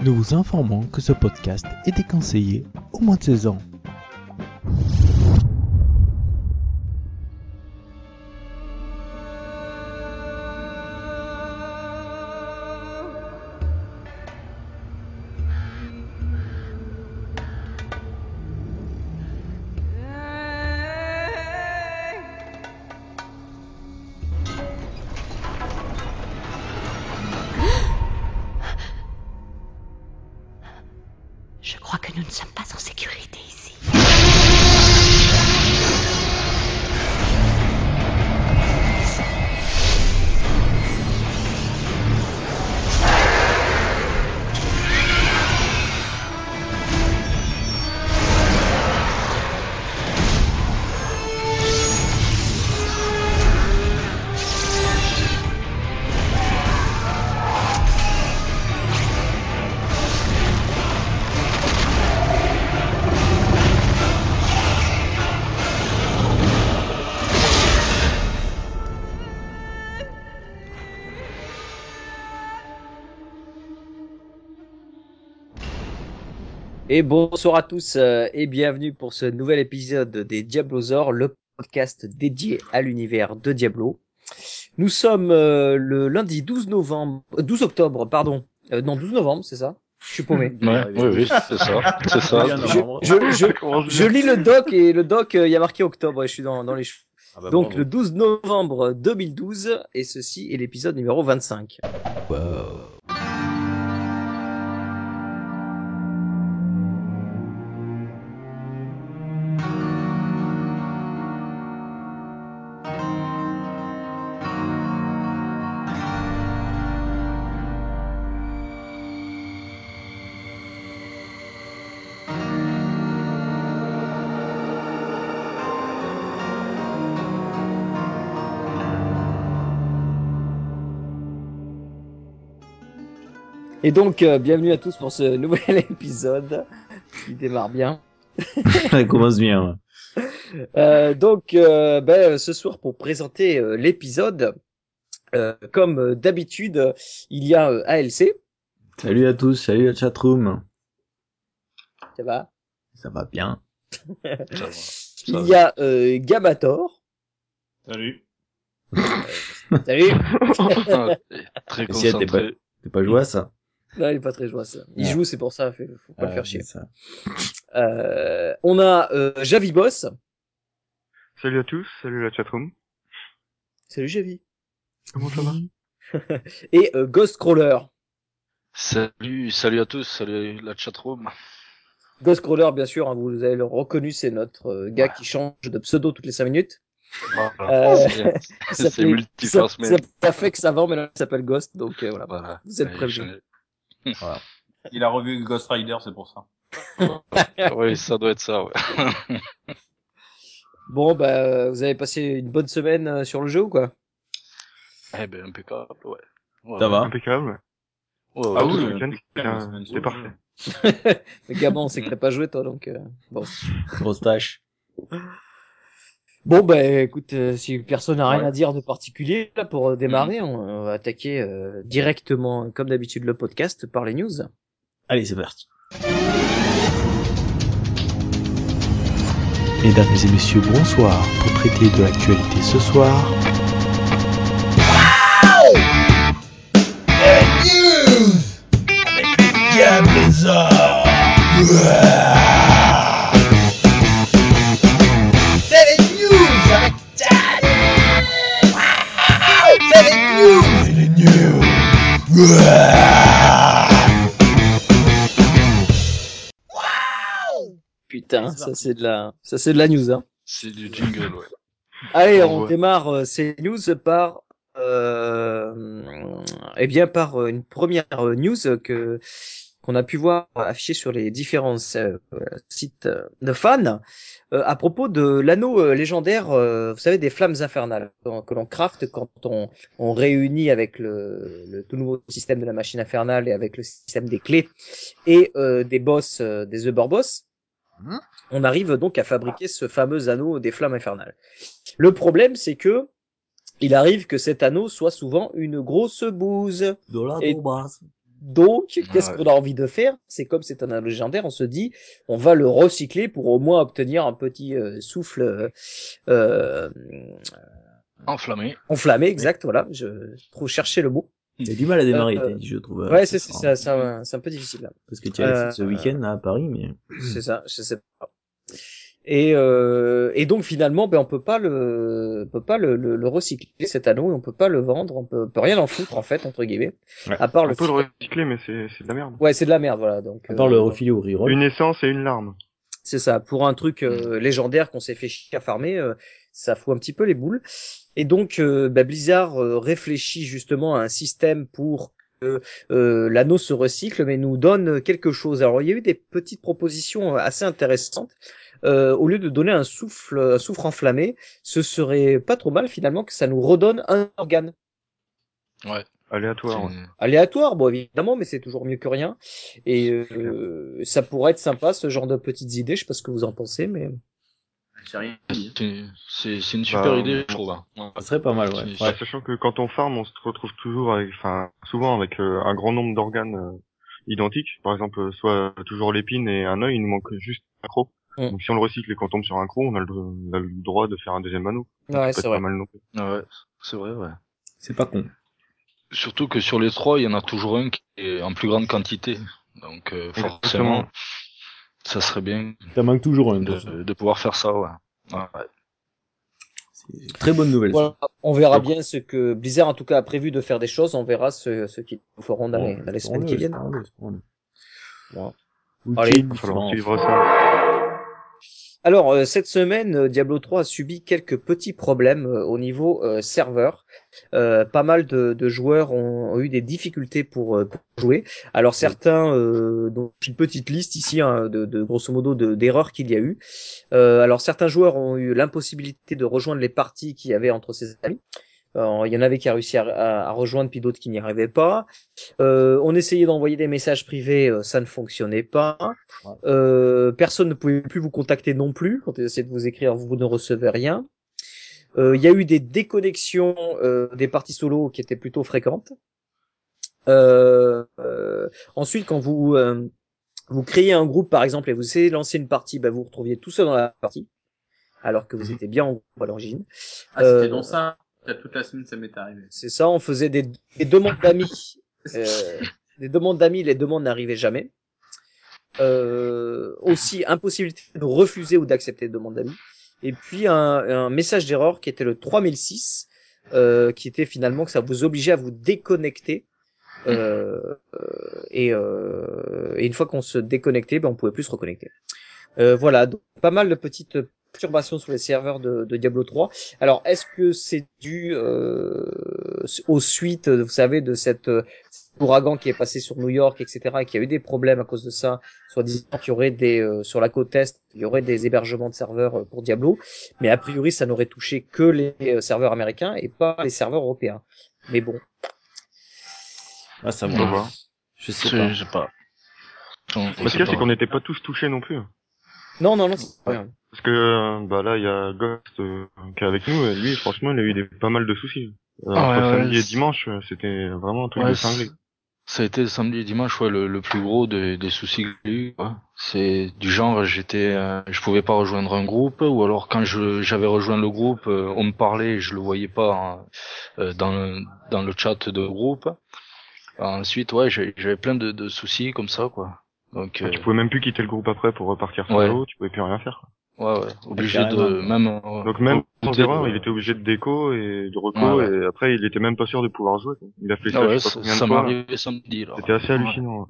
Nous vous informons que ce podcast est déconseillé au moins de 16 ans. Et bonsoir à tous euh, et bienvenue pour ce nouvel épisode des Diablosaures, le podcast dédié à l'univers de Diablo. Nous sommes euh, le lundi 12 novembre, euh, 12 octobre, pardon. Euh, non, 12 novembre, c'est ça? Je suis paumé. Ouais, oui, oui, c'est ça. C'est ça. Je, je, je, je lis le doc et le doc, euh, il y a marqué octobre et je suis dans, dans les cheveux. Ah bah Donc le 12 novembre 2012 et ceci est l'épisode numéro 25. Et donc euh, bienvenue à tous pour ce nouvel épisode qui démarre bien. Ça commence bien. Euh, donc, euh, ben, ce soir, pour présenter euh, l'épisode, euh, comme d'habitude, il y a euh, ALC. Salut à tous, salut la chatroom. Ça va? Ça va bien. Ça va. Ça Il va. y a euh, Gabator. Salut. Salut Ah, Très concentré. T'es pas joué à ça Non, il est pas très joyeux, ça. Il Ouais. joue, c'est pour ça, faut pas le faire chier. ça. Euh, on a euh, Javi Boss. Salut à tous, salut la chatroom. Salut Javi. Comment ça va? Et euh, Ghost Crawler. Salut, salut à tous, salut la chatroom. Ghost Crawler, bien sûr, hein, vous avez le reconnu, c'est notre euh, gars qui change de pseudo toutes les 5 minutes. Voilà. Euh, C'est- ça- mais. Ça fait que ça va, mais là, il s'appelle Ghost, donc euh, voilà. Voilà. Vous êtes Ouais, Il a revu Ghost Rider, c'est pour ça. Oui, ça doit être ça, ouais. Bon, bah, euh, vous avez passé une bonne semaine euh, sur le jeu ou quoi? Eh ben, impeccable, ouais. Ouais, Ça ouais. va? Impeccable. ouais. Ah oui, ouais. le c'était parfait. Mais Gabon, on sait que t'as pas joué toi, donc euh, bon. Grosse tâche. Bon, bah, écoute, euh, si personne n'a rien Ouais. à dire de particulier là pour démarrer, on, on va attaquer euh, directement, comme d'habitude, le podcast par les news. Allez, c'est parti. Mesdames et messieurs, bonsoir. Pour traiter de l'actualité ce soir, Putain, ça c'est de la, ça c'est de la news. Hein. C'est du jingle, ouais. Allez, on ouais. démarre euh, ces news par, euh, eh bien, par euh, une première euh, news que qu'on a pu voir affichée sur les différents euh, sites euh, de fans euh, à propos de l'anneau euh, légendaire, euh, vous savez, des flammes infernales que, l'on crafte quand on, on réunit avec le, le tout nouveau système de la machine infernale et avec le système des clés et euh, des boss, euh, des Uber boss. Mhm. On arrive donc à fabriquer ce fameux anneau des flammes infernales. Le problème, c'est que il arrive que cet anneau soit souvent une grosse bouse. De la Et-. Donc, qu'est-ce qu'on a envie de faire? C'est comme c'est un anneau légendaire, on se dit, on va le recycler pour au moins obtenir un petit euh, souffle euh, euh, Enflammé. enflammé, exact. Voilà, je trop chercher le mot. Il y a du mal à démarrer, Euh, je trouve. Ouais, c'est c'est ça, ça, c'est un peu difficile. Là. Parce que tu as Euh, ce week-end là à Paris, mais C'est ça, je sais pas. Et, euh, et donc finalement, ben on peut pas le, on peut pas le, le, le recycler cet anneau, et on peut pas le vendre, on peut, on peut rien en foutre en fait entre guillemets, Ouais. à part On le. peut le recycler, mais c'est c'est de la merde. Ouais, c'est de la merde, voilà. Donc. à part euh, le refiler au reroll. Une essence et une larme. C'est ça. Pour un truc euh, légendaire qu'on s'est fait chier à farmer, euh, ça fout un petit peu les boules. Et donc, euh, bah, Blizzard euh, réfléchit justement à un système pour que euh, l'anneau se recycle, mais nous donne quelque chose. Alors, il y a eu des petites propositions euh, assez intéressantes. Euh, au lieu de donner un souffle, un souffle enflammé, ce serait pas trop mal finalement que ça nous redonne un organe Ouais. Aléatoire. ouais. Aléatoire, bon évidemment, mais c'est toujours mieux que rien. Et euh, ça pourrait être sympa ce genre de petites idées. Je sais pas ce que vous en pensez, mais. C'est une super Bah, idée, je trouve. hein. Ouais. Ça serait pas mal, ouais. Bah, sachant que quand on farm, on se retrouve toujours avec, enfin, souvent avec euh, un grand nombre d'organes euh, identiques. Par exemple, euh, soit toujours l'épine et un œil, il nous manque juste un croc. Mm. Donc si on le recycle et qu'on tombe sur un croc, on a le, on a le droit de faire un deuxième anneau. ouais, c'est vrai. pas mal non plus. Ah ouais, c'est vrai, ouais. C'est pas con. Surtout que sur les trois, il y en a toujours un qui est en plus grande quantité. Donc euh, forcément, Exactement. ça serait bien Ça manque toujours un. de, de pouvoir faire ça, ouais. Ouais, très bonne nouvelle. Voilà, on verra bien ce que Blizzard en tout cas a prévu de faire des choses. On verra ce, ce qu'ils nous feront dans, les, dans les semaines qui viennent. Allez. Il va falloir suivre ça. Alors euh, cette semaine, euh, Diablo 3 a subi quelques petits problèmes euh, au niveau euh, serveur. Euh, pas mal de, de joueurs ont, ont eu des difficultés pour, pour jouer. Alors certains, euh, donc une petite liste ici hein, de, de grosso modo de- d'erreurs qu'il y a eu. Euh, alors certains joueurs ont eu l'impossibilité de rejoindre les parties qu'il y avait entre ses amis. Alors, il y en avait qui a réussi à, à- à rejoindre, puis d'autres qui n'y arrivaient pas. Euh, on essayait d'envoyer des messages privés, euh, ça ne fonctionnait pas. Euh, personne ne pouvait plus vous contacter non plus. Quand vous essayez de vous écrire, vous ne recevez rien. Euh, Il y a eu des déconnexions euh, des parties solo qui étaient plutôt fréquentes. Euh, euh, ensuite, quand vous euh, vous créez un groupe, par exemple, et vous essayez de lancer une partie, bah, vous vous retrouviez tout seul dans la partie, alors que vous étiez bien en groupe à l'origine. Ah, c'était Euh, donc ça. Toute la semaine, ça m'est arrivé. C'est ça, on faisait des, des demandes d'amis. Euh, des demandes d'amis, les demandes n'arrivaient jamais. Euh, aussi, impossibilité de refuser ou d'accepter des demandes d'amis. Et puis un, un message d'erreur qui était le 3006, euh, qui était finalement que ça vous obligeait à vous déconnecter. Euh, et, et une fois qu'on se déconnectait, ben on pouvait plus se reconnecter. Voilà, donc pas mal de petites perturbations sur les serveurs de, de Diablo 3. Alors, est-ce que c'est dû euh, aux suites, vous savez, de cette euh, cet ouragan qui est passé sur New York, etc., et qui a eu des problèmes à cause de ça, soit disant qu'il y aurait des euh, sur la côte est, il y aurait des hébergements de serveurs euh, pour Diablo, mais a priori, ça n'aurait touché que les euh, serveurs américains et pas les serveurs européens. Mais bon, Ah, ça On va. Je sais pas. Je sais pas. On- on Ce qu'il y sait a, c'est qu'on n'était pas tous touchés non plus. non, non, non, c'est pas rien. Parce que euh, bah là, il y a Ghost euh, qui est avec nous. Et lui, franchement, il a eu des, pas mal de soucis. Euh, Ah ouais, entre ouais, samedi et dimanche, c'était vraiment un truc Ouais, de cinglé. Ça a été le samedi et dimanche, ouais, le, le plus gros des, des soucis que j'ai eu. C'est du genre, j'étais, euh, je pouvais pas rejoindre un groupe, ou alors quand je j'avais rejoint le groupe, on me parlait, je le voyais pas hein, dans le, dans le chat de groupe. Ensuite, ouais, j'avais plein de, de soucis comme ça, quoi. Donc, euh, Tu pouvais même plus quitter le groupe après pour repartir Ouais. solo. Tu pouvais plus rien faire. quoi. Ouais, ouais, obligé de même. euh, Donc même sans erreur, de- il était obligé de déco et de reco. Ouais, ouais. Et après, il était même pas sûr de pouvoir jouer. quoi. Il a fait ça, Ah ouais, je sais ça, pas combien de ça m'est fois. arrivé samedi, là. C'était assez Ouais. hallucinant.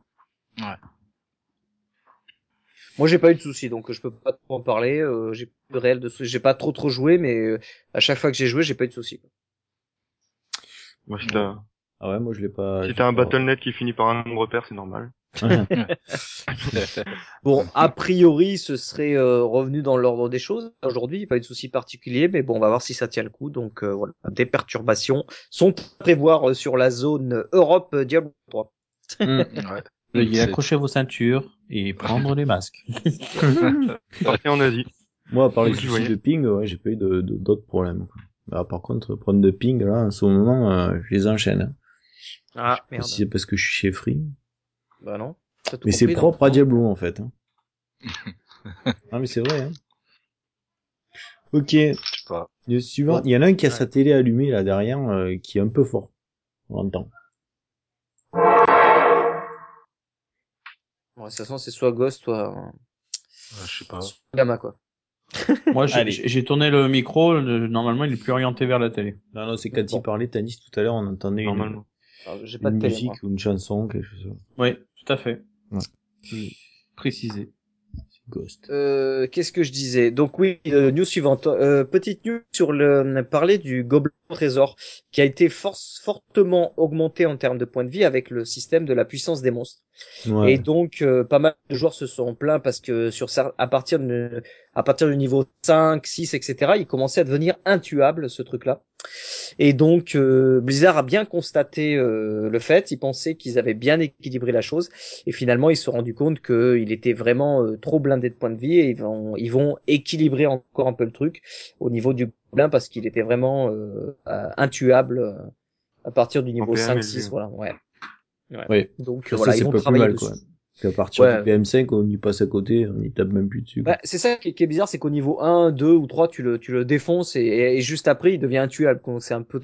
Moi, j'ai pas eu de soucis, donc je peux pas trop en parler. Euh, j'ai pas de réel de soucis. J'ai pas trop trop joué, mais euh, à chaque fois que j'ai joué, j'ai pas eu de soucis. Moi, si t'as Ah ouais, moi je l'ai pas. si t'as un pas- Battle.net qui finit par un nombre pair, c'est normal. Bon, a priori, ce serait euh, revenu dans l'ordre des choses. Aujourd'hui, pas eu de soucis particuliers, mais bon, on va voir si ça tient le coup. Donc euh, voilà, des perturbations sont à prévoir euh, sur la zone Europe euh, Diablo 3. Hmm. Ouais. Veuillez accrocher vos ceintures et prendre les masques. Partez en Asie. Moi, à part les soucis voyez. de ping, ouais, j'ai pas eu de, de- d'autres problèmes. Bah, par contre, problème de ping, là, en ce moment, euh, je les enchaîne. Ah, merde. Si c'est parce que je suis chez Free. Bah non. T'as tout Mais c'est propre à Diablo en fait. Hein. ah mais c'est vrai. Hein. Ok. Je sais pas. Le suivant, il y en a un qui a sa télé allumée là derrière, euh, qui est un peu fort. On entend. Ouais, de toute façon, c'est soit Ghost, soit, Ouais, je sais pas. soit Gamma, quoi. Moi, j'ai- tourné le micro. le- normalement, il est plus orienté vers la télé. Non non, c'est quand il Bon. parlait Tanis tout à l'heure, on entendait Normalement. J'ai une pas de télé, musique moi. ou une chanson, quelque chose. Oui, tout à fait. Ouais. Précisé. Ghost. Euh, qu'est-ce que je disais? Donc oui, euh, news suivante. Euh, petite news sur le parler du gobelin trésor qui a été force, fortement augmenté en termes de points de vie avec le système de la puissance des monstres. Ouais. Et donc euh, pas mal de joueurs se sont plaints parce que sur à partir de à partir du niveau 5, 6, etc. il commençait à devenir intuable ce truc-là. Et donc euh, Blizzard a bien constaté euh, le fait. Ils pensaient qu'ils avaient bien équilibré la chose et finalement ils se sont rendus compte qu'il était vraiment euh, trop blindé de points de vie et ils vont ils vont équilibrer encore un peu le truc au niveau du gobelin parce qu'il était vraiment euh, euh, intuable euh, à partir du niveau PM 5, élevé. 6, voilà. Ouais. Ouais. Donc Ça, voilà, ils vont plus travailler mal, dessus. quoi. Parce qu'à partir Ouais. du PM5, on y passe à côté, on y tape même plus dessus. Bah, c'est ça qui est, qui est bizarre, c'est qu'au niveau 1, 2 ou 3, tu le, tu le défonces et, et juste après, il devient intuable. Donc c'est un peu,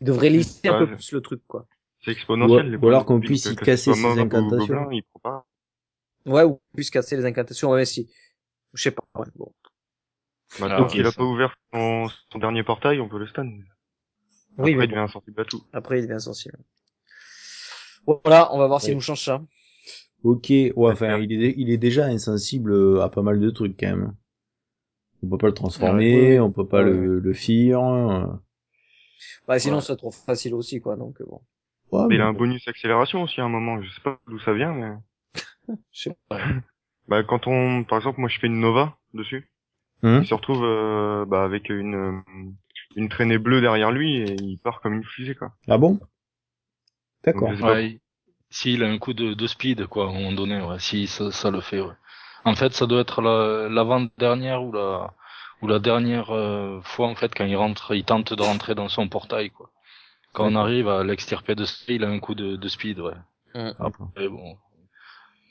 il devrait lisser un Ouais, peu plus le truc, quoi. C'est exponentiel. Ou- les ou alors qu'on puisse donc, y casser ses incantations. gobelin, il prend pas. Ouais, ou plus casser les incantations, ouais, si. Je sais pas, ouais, bon. Bah, Ah, tant ok, qu'il a ça. pas ouvert son, son dernier portail, on peut le stun. Oui, Après, mais il devient insensible à tout. Après, il devient sensible. Voilà, on va voir s'il Ouais. nous change ça. Ok, ouais, enfin, il est, il est déjà insensible à pas mal de trucs, quand même. On peut pas le transformer, Ouais, ouais. on peut pas Ouais, le, le fear. euh. Bah, sinon, Ouais. c'est trop facile aussi, quoi, donc, euh, bon. Ouais, Mais il mais a un bon. bonus accélération aussi à un moment. Je sais pas d'où ça vient, mais. Je sais pas. Bah, quand on, par exemple, moi, je fais une Nova dessus. Hum Il se retrouve, euh, bah, avec une, euh, une traînée bleue derrière lui et il part comme une fusée, quoi. Ah bon? D'accord. Ouais, s'il a un coup de, de speed, quoi, à un moment donné, ouais, si ça, ça le fait, ouais. En fait, ça doit être la- l'avant-dernière ou la, ou la dernière euh, fois, en fait, quand il rentre, il tente de rentrer dans son portail, quoi. Quand on arrive à l'extirper de ça, il a un coup de, de speed, ouais. D'accord. Et bon,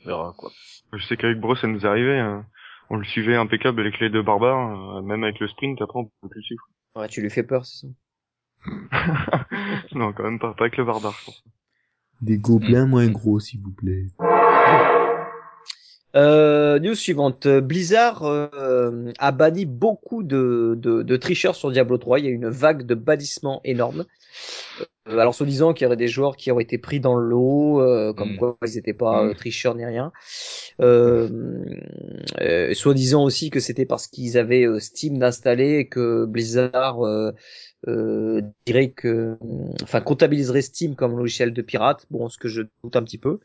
on verra, quoi. Je sais qu'avec Bro, ça nous arrivait. hein. On le suivait impeccable avec les deux barbares, euh, même avec le sprint. Après, on peut plus le suivre. Ouais, tu lui fais peur, c'est ça? non, quand même pas, pas avec le barbare. je pense. Des gobelins moins gros, s'il vous plaît. Euh, news suivante. Blizzard euh, a banni beaucoup de, de, de tricheurs sur Diablo 3. Il y a eu une vague de bannissement énorme. Euh, alors, soi-disant qu'il y aurait des joueurs qui auraient été pris dans le lot, euh, comme Mm. quoi ils n'étaient pas Mm. euh, tricheurs ni rien. Euh, euh, soi-disant aussi que c'était parce qu'ils avaient euh, Steam d'installer et que Blizzard euh, dirait que, enfin, comptabiliserait Steam comme logiciel de pirate. Bon, ce que je doute un petit peu.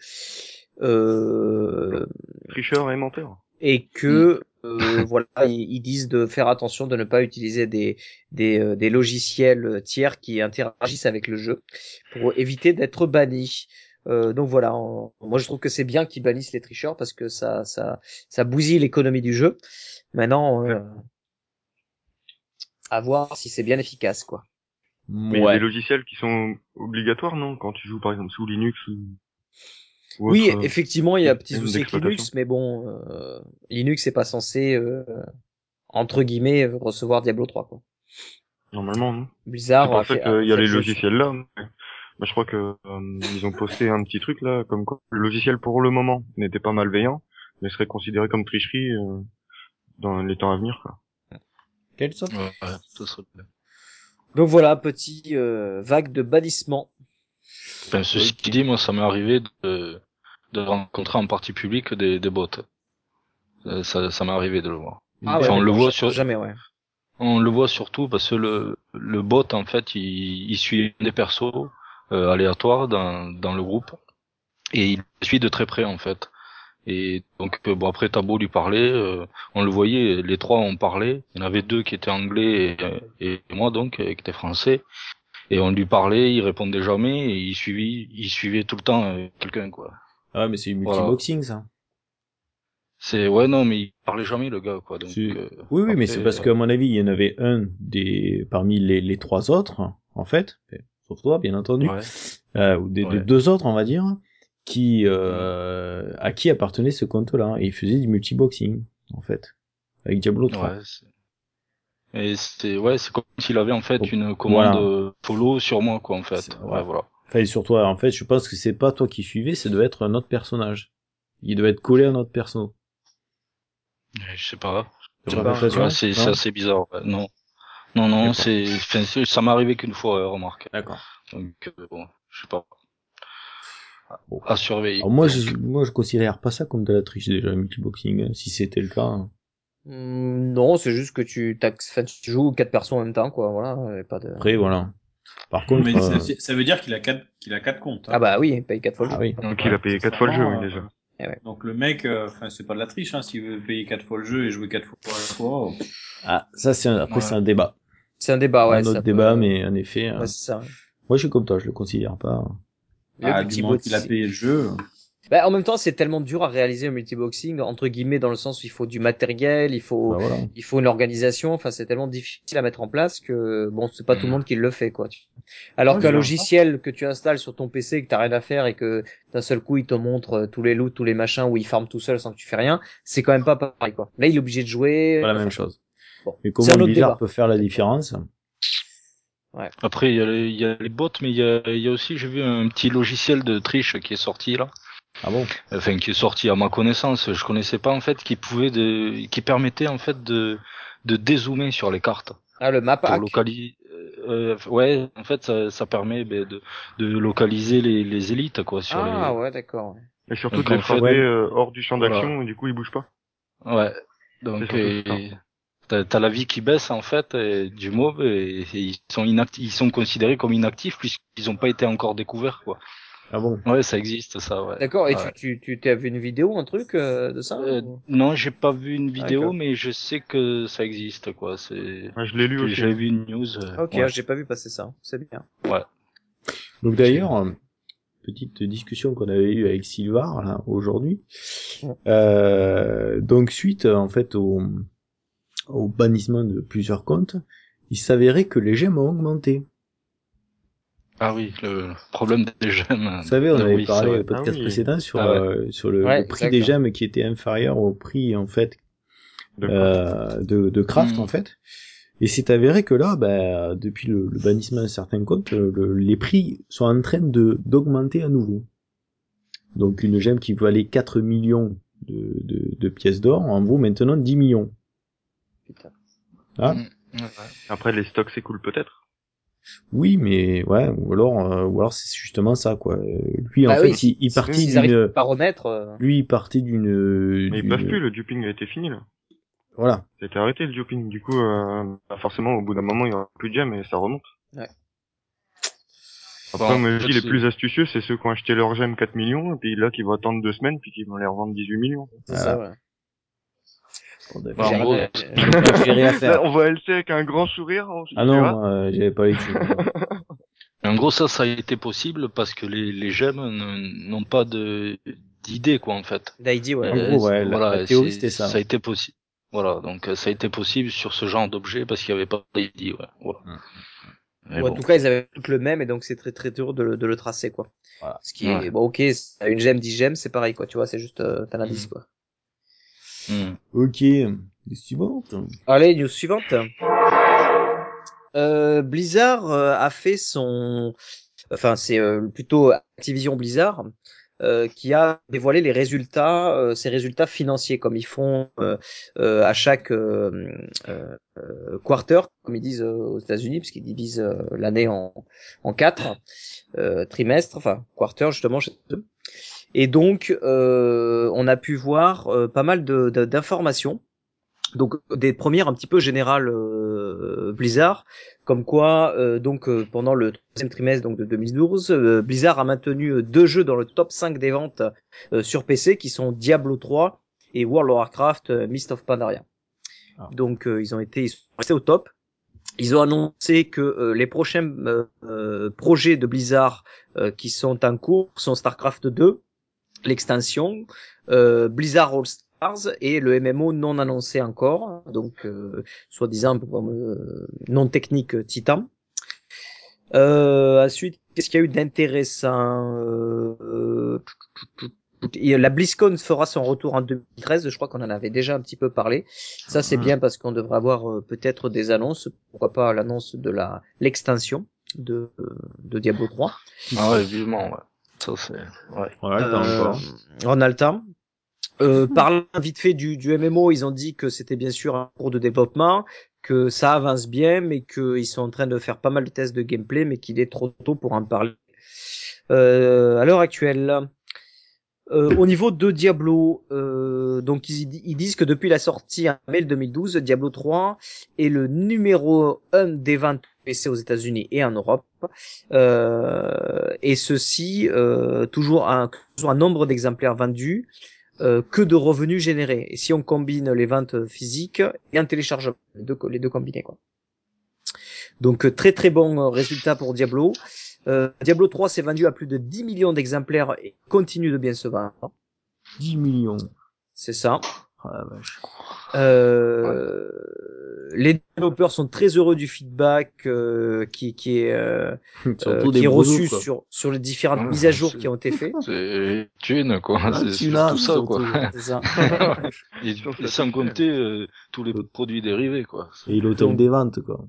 Euh, Tricheur et menteur. et que euh, voilà ils, ils disent de faire attention de ne pas utiliser des des, euh, des logiciels tiers qui interagissent avec le jeu pour éviter d'être bannis. Euh, donc voilà, en- moi je trouve que c'est bien qu'ils bannissent les tricheurs parce que ça ça ça bousille l'économie du jeu. Maintenant, euh, à voir si c'est bien efficace quoi. Mais il y a des logiciels qui sont obligatoires, non? Quand tu joues par exemple sous Linux ou. ou Oui, autre, euh, effectivement, il y a un petit souci avec. Linux, mais bon, euh, Linux n'est pas censé euh, entre guillemets recevoir Diablo 3 quoi. Normalement, non. Bizarre. Ça fait- a y a les logiciels là. mais- bah, je crois que euh, ils ont posté un petit truc là, comme quoi le logiciel pour le moment n'était pas malveillant, mais serait considéré comme tricherie euh, dans les temps à venir. Quoi. Quelle sorte Ouais, ouais, ça serait bien. Donc voilà, petit euh, vague de bannissement. Enfin, ceci dit, moi, ça m'est arrivé de, de rencontrer en partie publique des, des bots. Euh, Ça, ça m'est arrivé de le voir. Ah Enfin, on le voit sur, jamais ouais. on le voit surtout parce que le, le bot, en fait, il, il suit des persos euh, aléatoires dans, dans le groupe et il suit de très près, en fait. Et donc, euh, bon, après, beau lui parler, euh, on le voyait, les trois ont parlé. Il y en avait deux qui étaient anglais et, et moi, donc, euh, qui était français. Et on lui parlait, il répondait jamais et il suivait, il suivait tout le temps euh, quelqu'un, quoi. Ah ouais, mais c'est Voilà. multiboxing, ça. C'est ouais non mais il parlait jamais le gars quoi donc euh, Oui, oui, mais c'est parce qu'à mon avis, il y en avait un des parmi les, les trois autres, en fait. sauf toi, bien entendu, Ouais. euh, ou des, deux autres, on va dire, qui euh, à qui appartenait ce compte-là, et il faisait du multiboxing, en fait, avec Diablo 3. Ouais, et c'est ouais, c'est comme s'il avait en fait Oh, une commande voilà. euh, follow sur moi quoi en fait. Ouais, ouais. voilà. Enfin, et sur toi, en fait, je pense que c'est pas toi qui suivais, ça doit être un autre personnage. Il doit être collé à un autre perso. Je sais pas. Ouais, c'est c'est assez bizarre. ouais. Non. Non non, c'est ça m'est arrivé qu'une fois, ouais, remarque. D'accord. Donc euh, bon, je sais pas. Bon. À surveiller. Alors moi, Donc, je, moi, je considère pas ça comme de la triche déjà, le multiboxing, hein, si c'était le cas. hein. Hmm, Non, c'est juste que tu, t'as- enfin, tu joues quatre persos en même temps, quoi. Voilà, pas de. Après, voilà. Par contre, Mais euh, ça, ça veut dire qu'il a quatre, qu'il a quatre comptes. hein. Ah bah oui, paye quatre fois le ah jeu. oui. Donc il a payé quatre fois le jeu, oui, déjà. euh, Donc le mec, euh, enfin c'est pas de la triche, hein, s'il veut payer quatre fois le jeu et jouer quatre fois à la fois. oh, Ah, ça c'est un, après Ouais. c'est un débat. C'est un débat, ouais. un autre ça débat, peut- mais en effet, euh, Ouais, c'est ça. moi je suis comme toi, je le considère pas. Le ah, petit du moment bot- qu'il a payé le jeu. Bah, en même temps, c'est tellement dur à réaliser un multiboxing, entre guillemets, dans le sens où il faut du matériel, il faut, Bah, voilà. il faut une organisation, enfin, c'est tellement difficile à mettre en place que, bon, c'est pas tout le Mhm. monde qui le fait, quoi. Alors Ouais, qu'un logiciel que tu installes sur ton PC, que t'as rien à faire et que d'un seul coup, il te montre euh, tous les loots, tous les machins, où il farme tout seul sans que tu fais rien, c'est quand même pas pareil, quoi. Là, il est obligé de jouer. Pas la enfin, même chose. bon. Mais comment Blizzard peut faire la différence? Après, il y, a les- il y a les bots, mais il y a, il y a aussi, j'ai vu un petit logiciel de triche qui est sorti là. Ah bon? Enfin, qui est sorti à ma connaissance. Je connaissais pas en fait, qui pouvait de, qui permettait en fait de, de dézoomer sur les cartes Ah, le map pour hack. localiser. euh, ouais, en fait, ça, ça permet ben, de, de localiser les, les élites quoi sur Ah, les. ouais, d'accord. ouais. Et surtout de les fait, frapper ouais. euh, hors du champ Voilà. d'action, et du coup ils bougent pas. Ouais. Donc, et-. T'as t'as la vie qui baisse en fait et, du mob et, et ils sont inactifs, ils sont considérés comme inactifs puisqu'ils n'ont pas été encore découverts quoi. Ah bon? Ouais, ça existe ça. Ouais. D'accord, et Ouais. tu, tu, tu t'as vu une vidéo, un truc euh, de ça Euh, ou- non, j'ai pas vu une vidéo, D'accord. mais je sais que ça existe, quoi. C'est, Ouais, je l'ai lu aussi. j'avais vu une news. euh, Ok, ouais. j'ai pas vu passer ça. C'est bien. Donc d'ailleurs, euh, petite discussion qu'on avait eue avec Sylvar là, aujourd'hui. Ouais. Euh, donc suite en fait au, au bannissement de plusieurs comptes, il s'avérait que les gemmes ont augmenté. Ah oui, le problème des gemmes. Vous savez, on Euh, avait oui, parlé au podcast Ah oui. précédent sur Ah ouais. euh, sur le, Ouais, le prix des gemmes qui était inférieur au prix en fait euh, de, de craft en fait. Et c'est avéré que là, bah, depuis le, le bannissement de certains comptes, euh, le- les prix sont en train de d'augmenter à nouveau. Donc une gemme qui valait 4 millions de, de, de pièces d'or en vaut maintenant 10 millions. Putain. Ah, Mm. Ouais. Après les stocks s'écoulent peut-être. oui, mais ouais, ou alors, euh, ou alors c'est justement ça quoi. Euh, Lui en Bah fait, il, si- il partit d'une, remettre, euh, lui il partait d'une, Mais ils peuvent plus, le duping a été fini là. voilà. C'était arrêté le duping. Du coup, euh, bah, forcément au bout d'un moment il y aura plus de gemmes et ça remonte. Ouais. Après, dis, fait, les plus astucieux, c'est ceux qui ont acheté leur gemme 4 millions, et puis là, qui vont attendre deux semaines, puis qui vont les revendre 18 millions. c'est ça, ouais. Bon, en rien- à Là, faire. on voit LC avec un grand sourire. Ah non, euh, j'avais pas les. En gros, ça, ça a été possible parce que les, les gemmes n'ont pas de d'idée, quoi, en fait. D'ID, ouais. En Euh, gros, ouais, la- voilà, la théorie, c'était ça. Ça a été possible. Voilà, donc euh, ça a été possible sur ce genre d'objet parce qu'il n'y avait pas d'ID, ouais. Voilà. Ou en bon. tout cas, ils avaient toutes le même et donc c'est très très dur de le, de le tracer, quoi. Voilà. Ce qui est, Ouais. bon, ok, c'est- une gemme, 10 gemmes, c'est pareil, quoi, tu vois, c'est juste, euh, t'as l'indice, Mhm. quoi. Mm. ok. Suivante. Allez, news suivante. Euh, Blizzard euh, a fait son, enfin c'est euh, plutôt Activision Blizzard euh, qui a dévoilé les résultats, euh, ses résultats financiers comme ils font euh, euh, à chaque quarter, comme ils disent aux États-Unis, parce qu'ils divisent l'année en en quatre trimestres, enfin quarter justement. Et donc euh, on a pu voir euh, pas mal de- de- d'informations donc des premières un petit peu générales euh, Blizzard, comme quoi euh, donc euh, pendant le troisième trimestre donc de 2012, euh, Blizzard a maintenu deux jeux dans le top 5 des ventes euh, sur PC qui sont Diablo 3 et World of Warcraft Mist of Pandaria. Ah. Donc euh, ils ont été ils sont restés au top. Ils ont annoncé que euh, les prochains euh, projets de Blizzard euh, qui sont en cours sont StarCraft 2, l'extension, euh, Blizzard All Stars et le MMO non annoncé encore, donc euh, soi-disant euh, non technique Titan. Euh, ensuite, qu'est-ce qu'il y a eu d'intéressant euh, euh, La BlizzCon fera son retour en 2013. Je crois qu'on en avait déjà un petit peu parlé. Ça, c'est Mhm. bien parce qu'on devrait avoir peut-être des annonces. Pourquoi pas l'annonce de la l'extension de de Diablo 3. Ah ouais, vivement, ouais. Ça, c'est, ouais. Voilà, le temps Euh, encore. on a le temps. Euh, parlant vite fait du, du MMO, ils ont dit que c'était bien sûr un cours de développement, que ça avance bien, mais qu'ils sont en train de faire pas mal de tests de gameplay, mais qu'il est trop tôt pour en parler. Euh, à l'heure actuelle, euh, au niveau de Diablo, euh, donc ils, disent que depuis la sortie en mai 2012, Diablo 3 est le numéro 1 des ventes PC aux États-Unis et en Europe, euh, et ceci euh, toujours un, nombre d'exemplaires vendus que de revenus générés. Et si on combine les ventes physiques et un téléchargement, les deux, les deux combinés quoi. Donc très très bon résultat pour Diablo. Euh, Diablo 3 s'est vendu à plus de 10 millions d'exemplaires et continue de bien se vendre. 10 millions. C'est ça. Oh la vache. Euh, Les développeurs sont très heureux du feedback euh, qui, qui est, euh, euh, qui est reçu quoi. sur, sur les différentes Ouais, mises à jour qui ont été faites. C'est thune, quoi. Ah, c'est surtout ça, quoi. ça. Et, et sans compter euh, tous les produits dérivés, quoi. Et Donc- des ventes, quoi.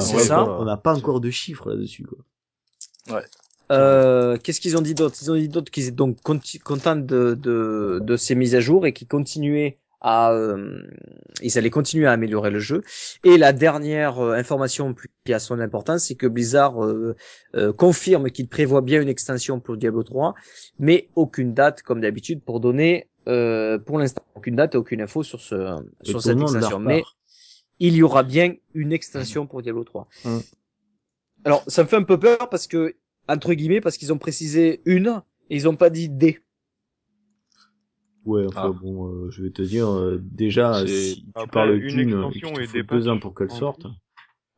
Ça. On n'a pas encore de chiffres là-dessus, quoi. Euh, Qu'est-ce qu'ils ont dit d'autre? Ils ont dit d'autre qu'ils étaient donc contents de, de, de ces mises à jour et qu'ils continuaient à, euh, ils allaient continuer à améliorer le jeu. Et la dernière euh, information plus- qui a son importance, c'est que Blizzard euh, euh, confirme qu'il prévoit bien une extension pour Diablo 3, mais aucune date, comme d'habitude, pour donner, euh, pour l'instant, aucune date et aucune info sur ce sur cette extension. Mais il y aura bien une extension pour Diablo 3. Mm. Alors, ça me fait un peu peur parce que, entre guillemets, parce qu'ils ont précisé une et ils ont pas dit des. Ouais, enfin Ah. bon, euh, je vais te dire, euh, déjà, si tu Après, parles une d'une, et faut des deux ans pour qu'elle sorte.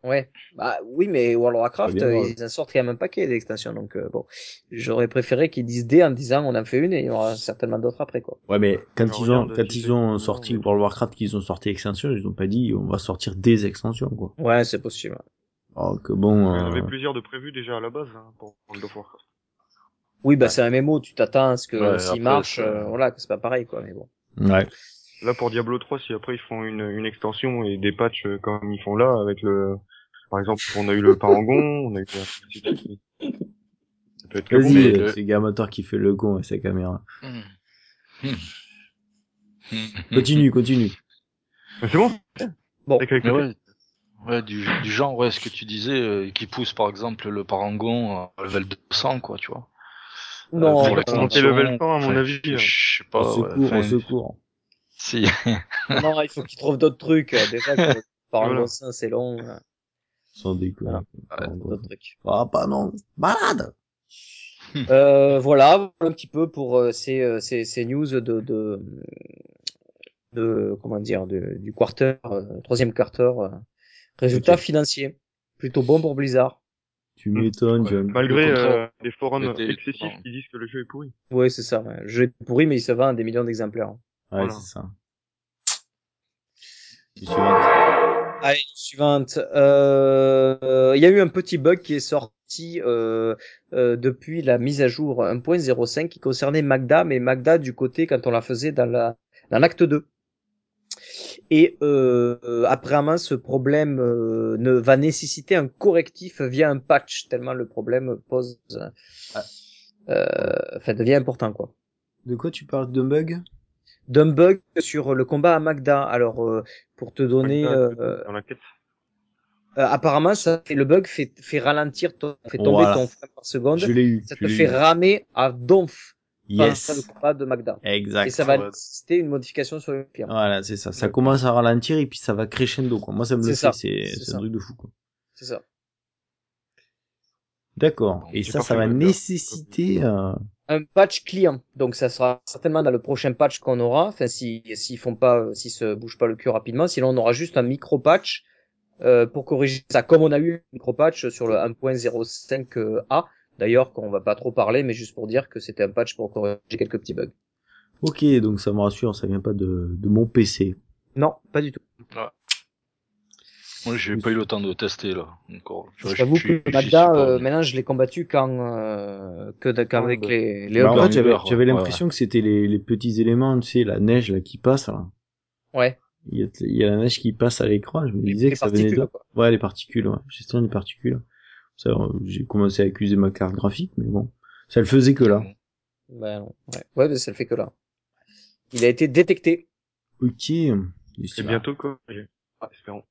Ouais. Bah oui, mais World of Warcraft, bien, euh, ils en sortent quand même un paquet d'extensions. Donc euh, bon, j'aurais préféré qu'ils disent des en disant on en fait une et il y aura certainement d'autres après quoi. Ouais, mais quand Alors, ils ont, regarde, quand ils ont sorti World of Warcraft, qu'ils ont sorti extension, ils ont pas dit on va sortir des extensions, quoi. Ouais, c'est possible. Alors que bon, Il y en avait euh, plusieurs de prévus déjà à la base hein, pour World of Warcraft. Oui, bah c'est un MMO, tu t'attends à ce que Ouais, s'il marche, ça- euh, voilà, que c'est pas pareil quoi. Mais bon. ouais. Là pour Diablo 3, si après ils font une, une extension et des patchs euh, comme ils font là avec le par exemple on a eu le Parangon, on a eu le... ça peut être. Vas-y, mais euh, le- c'est Gamator qui fait le con avec sa caméra. Hmm. Hmm. Continue, continue. Mais c'est bon Bon. Avec- avec Mais le- ouais, ouais du, du genre, ouais, ce que tu disais, euh, qui pousse par exemple le parangon à level 200, quoi, tu vois. Non, Euh, non, pour pour monter level 100, à mon avis, Je euh, sais pas, au ouais, secours, enfin, au secours. Si. non, il faut qu'ils trouvent d'autres trucs. euh, Déjà, que par Voilà. un sein, c'est long. euh, Sans déconner. Voilà. Pardon. d'autres trucs. Ah, pas non. Malade! Euh, voilà, un petit peu pour euh, ces, euh, ces, ces news de, de, de comment dire, de, du quarter, euh, troisième quarter. Résultat financier, plutôt bon pour Blizzard. Tu m'étonnes, Ouais. John. Malgré euh, les forums excessifs non. qui disent que le jeu est pourri. Ouais, c'est ça. Ouais. Le jeu est pourri, mais il se vend à des millions d'exemplaires. Ouais, Voilà. c'est ça. Suivante. Allez, suivante. Euh, Il y a eu un petit bug qui est sorti euh, euh, depuis la mise à jour 1.05 qui concernait Magda, mais Magda du côté quand on la faisait dans la dans l'acte 2. Et euh, euh, apparemment, ce problème euh, ne va nécessiter un correctif via un patch tellement le problème pose, Ah. euh, enfin devient important quoi. De quoi tu parles de bug? D'un bug sur le combat à Magda. Alors euh, pour te donner, euh, Dans la quête? Euh, apparemment, ça fait, le bug fait, fait ralentir, ton, fait tomber Voilà. ton frame par seconde. Je l'ai eu. Ça je te fait eu. ramer à donf Yes. combat de Magda. Exact. Et ça va nécessiter une modification sur le pire. Voilà, c'est ça. Ça commence à ralentir et puis ça va crescendo, quoi. Moi, ça me le fait. C'est, un truc de fou, quoi. C'est ça. D'accord. Et ça, pas ça va nécessiter, euh, Un patch client. Donc ça sera certainement dans le prochain patch qu'on aura. Enfin, si s'ils font pas, s'ils se bougent pas le cul rapidement. Sinon, on aura juste un micro patch euh, pour corriger ça, comme on a eu un micro patch sur le 1.05a. D'ailleurs, qu'on va pas trop parler, mais juste pour dire que c'était un patch pour corriger quelques petits bugs. ok, donc ça me rassure, ça vient pas de, de mon PC. Non, pas du tout. Moi, j'ai pas eu le temps de tester là encore. J'avoue que Magda, euh, maintenant, je l'ai combattu quand euh, que de- qu'avec bah. les les Bah, en fait, j'avais, ouais. Ouais, l'impression que c'était les, les petits éléments, tu sais, la neige là qui passe. Là. Ouais. Il y, a, il y a la neige qui passe à l'écran. Je me Les- disais les que ça venait particules, de. quoi. Ouais, les particules. Ouais. Gestion des particules. Ça, euh, j'ai commencé à accuser ma carte graphique, mais bon, ça le faisait que là. Ben non. Ouais, ouais, mais ça le fait que là. Il a été détecté. Ok. C'est bientôt corrigé. Ah, espérons.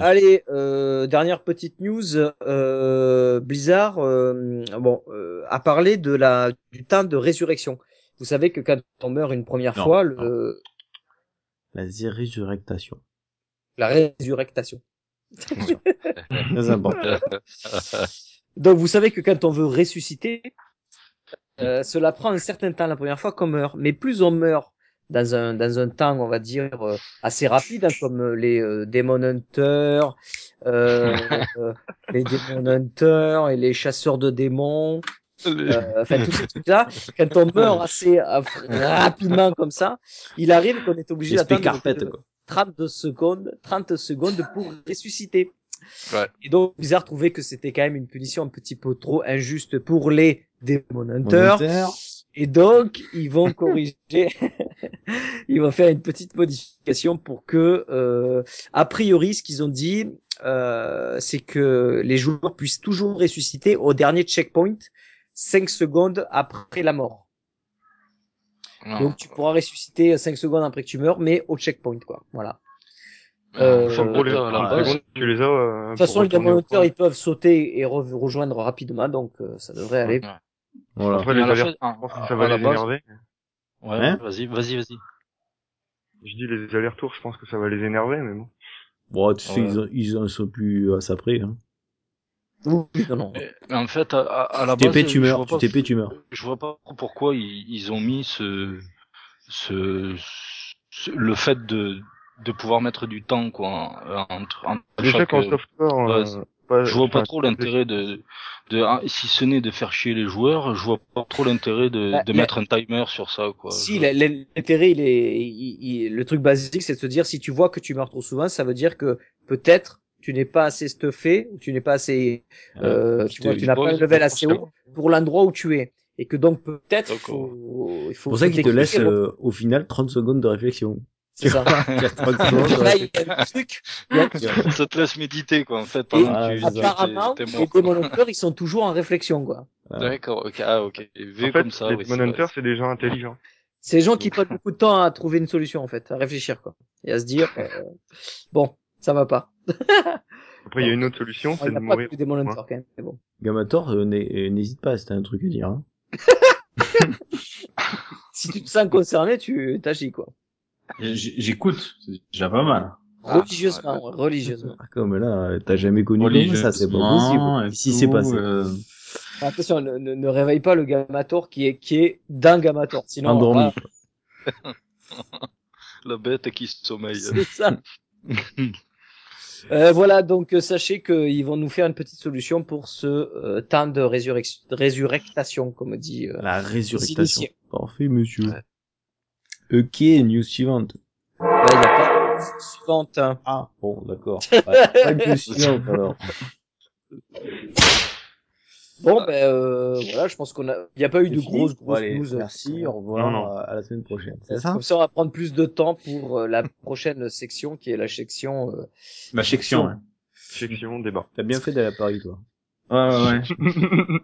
Allez, euh, dernière petite news. Euh, Blizzard, euh, bon, euh, a parlé de la du temps de résurrection. Vous savez que quand on meurt une première Non, fois, le, La résurrectation. la résurrectation. Très important. Donc vous savez que quand on veut ressusciter, euh, cela prend un certain temps la première fois qu'on meurt. Mais plus on meurt dans un dans un temps, on va dire euh, assez rapide, hein, comme euh, les euh, Demon Hunters, les Demon Hunters et les chasseurs de démons, enfin tous ces trucs-là. Quand on meurt assez rapidement comme ça, il arrive qu'on est obligé d'attendre. 30 secondes, 30 secondes pour ressusciter. Ouais. Et donc, Blizzard trouvait que c'était quand même une punition un petit peu trop injuste pour les Demon Mon Hunters. Hunter. Et donc, ils vont corriger, ils vont faire une petite modification pour que, euh, a priori, ce qu'ils ont dit, euh, c'est que les joueurs puissent toujours ressusciter au dernier checkpoint, 5 secondes après la mort. Non. Donc, tu pourras ressusciter 5 secondes après que tu meurs, mais au checkpoint, quoi. Voilà. Euh, Euh, faut En gros, les le- à la 30 base, secondes, tu les as. euh, De toute façon, les camp. ils peuvent sauter et re- rejoindre rapidement, donc euh, ça devrait aller. Ouais. Voilà. Après, les à la alertes, fin- je pense que à- ça va les base- énerver. Ouais, Hein vas-y, vas-y, vas-y. Je dis les allers-retours, je pense que ça va les énerver, mais bon. Bon, tu sais, Ouais. ils, en- ils en sont plus à ça près. Hein. Oui, non, non. Mais, mais en fait, à, à, à la base, tu je meurs. vois Tu pas- t'épais, tu meurs. je vois pas pourquoi ils, ils ont mis ce, ce, ce- le fait de, de pouvoir mettre du temps, quoi, entre, entre Déjà chaque, qu'en euh, software, euh, je vois pas trop l'intérêt de, de, ah, si ce n'est de faire chier les joueurs, je vois pas trop l'intérêt de, Bah, de mettre un timer sur ça, quoi. Si, Je- l'intérêt, il est, il- il- le truc basique, c'est de se dire, si tu vois que tu meurs trop souvent, ça veut dire que peut-être tu n'es pas assez stuffé, ou tu n'es pas assez, euh, tu vois, tu n'as pas un level assez haut pour l'endroit où tu es. Et que donc peut-être, faut, il faut. C'est pour ça faut qu'il te laisse euh, au final 30 secondes de réflexion. c'est ça. Il y a 30 secondes de Là, réflexion. il y a un truc. il y a un truc. ça te laisse méditer, quoi, en fait, Et pendant Ah, que tu, apparemment, t'es, t'es les mort. quoi. Demon Hunters, ils sont toujours en réflexion, quoi. D'accord, ok, ah, ok. Vu En fait, comme ça, les oui, Demon c'est des gens intelligents. C'est les gens qui prennent beaucoup de temps à trouver une solution, en fait, à réfléchir, quoi. Et à se dire, euh, bon, ça va pas. Après, il y a une autre solution, On c'est de mourir. les Demon Hunters, quand même, mais bon. Gamator, euh, n'hé- n'hésite pas, c'était un truc à dire. Hein. Si tu te sens concerné, tu t'agis, quoi. J'écoute, c'est déjà pas mal. Ah, religieusement, ouais, religieusement. Ah, Comme là, t'as jamais connu comme ça, c'est pas possible. Si c'est passé. euh, Attention, ne, ne, ne réveille pas le Gamator qui est, qui est d'un Gamator. Sinon, Endormi. voilà, La bête qui sommeille. c'est ça. Euh, voilà, donc euh, sachez qu'ils vont nous faire une petite solution pour ce euh, temps de résurrection, résurrectation, comme dit. euh, La résurrectation. Parfait, monsieur. Ouais. Ok, news suivante. Il n'y a pas suivante. hein. Ah, bon, d'accord. Pas news suivante, alors. Bon, ben euh, voilà, je pense qu'on a. Il n'y a pas eu de grosses, grosses allez, news. Merci, au revoir, Non, non. à à la semaine prochaine. C'est ça Comme ça, on va prendre plus de temps pour euh, la prochaine section, qui est la section. euh, la section. ouais. Section débat. T'as bien fait d'aller à Paris, toi. Ouais, ouais, ouais.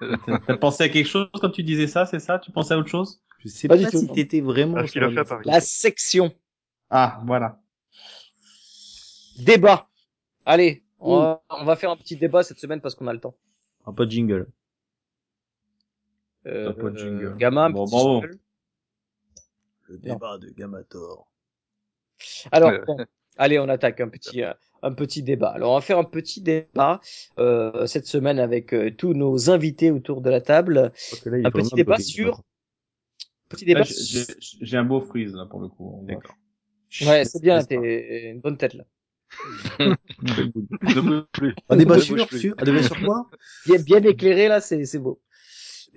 T'as- pensé à quelque chose quand tu disais ça, c'est ça? Tu pensais à autre chose? Je sais Pas pas, du tout. si t'étais vraiment... Ah, ce qu'il a sur fait à la- Paris. La section Ah, voilà. débat. Allez, on va, on va faire un petit débat cette semaine parce qu'on a le temps. Ah, pas de jingle. Euh, T'as pas de jingle. euh, gamin, Bon, petit bravo. jingle. Le débat de Gamator. Alors, bon, allez, on attaque un petit, euh, un petit débat. Alors, on va faire un petit débat euh, cette semaine avec euh, tous nos invités autour de la table. Un petit débat sur. Petit débat. J'ai- j'ai j'ai un beau freeze, là, pour le coup. Va- D'accord. Ouais, c'est bien, t'es une bonne tête là. Ne me plus. Un débat sur, bouge plus. sur, un débat sur quoi? Bien, bien éclairé là, c'est c'est beau.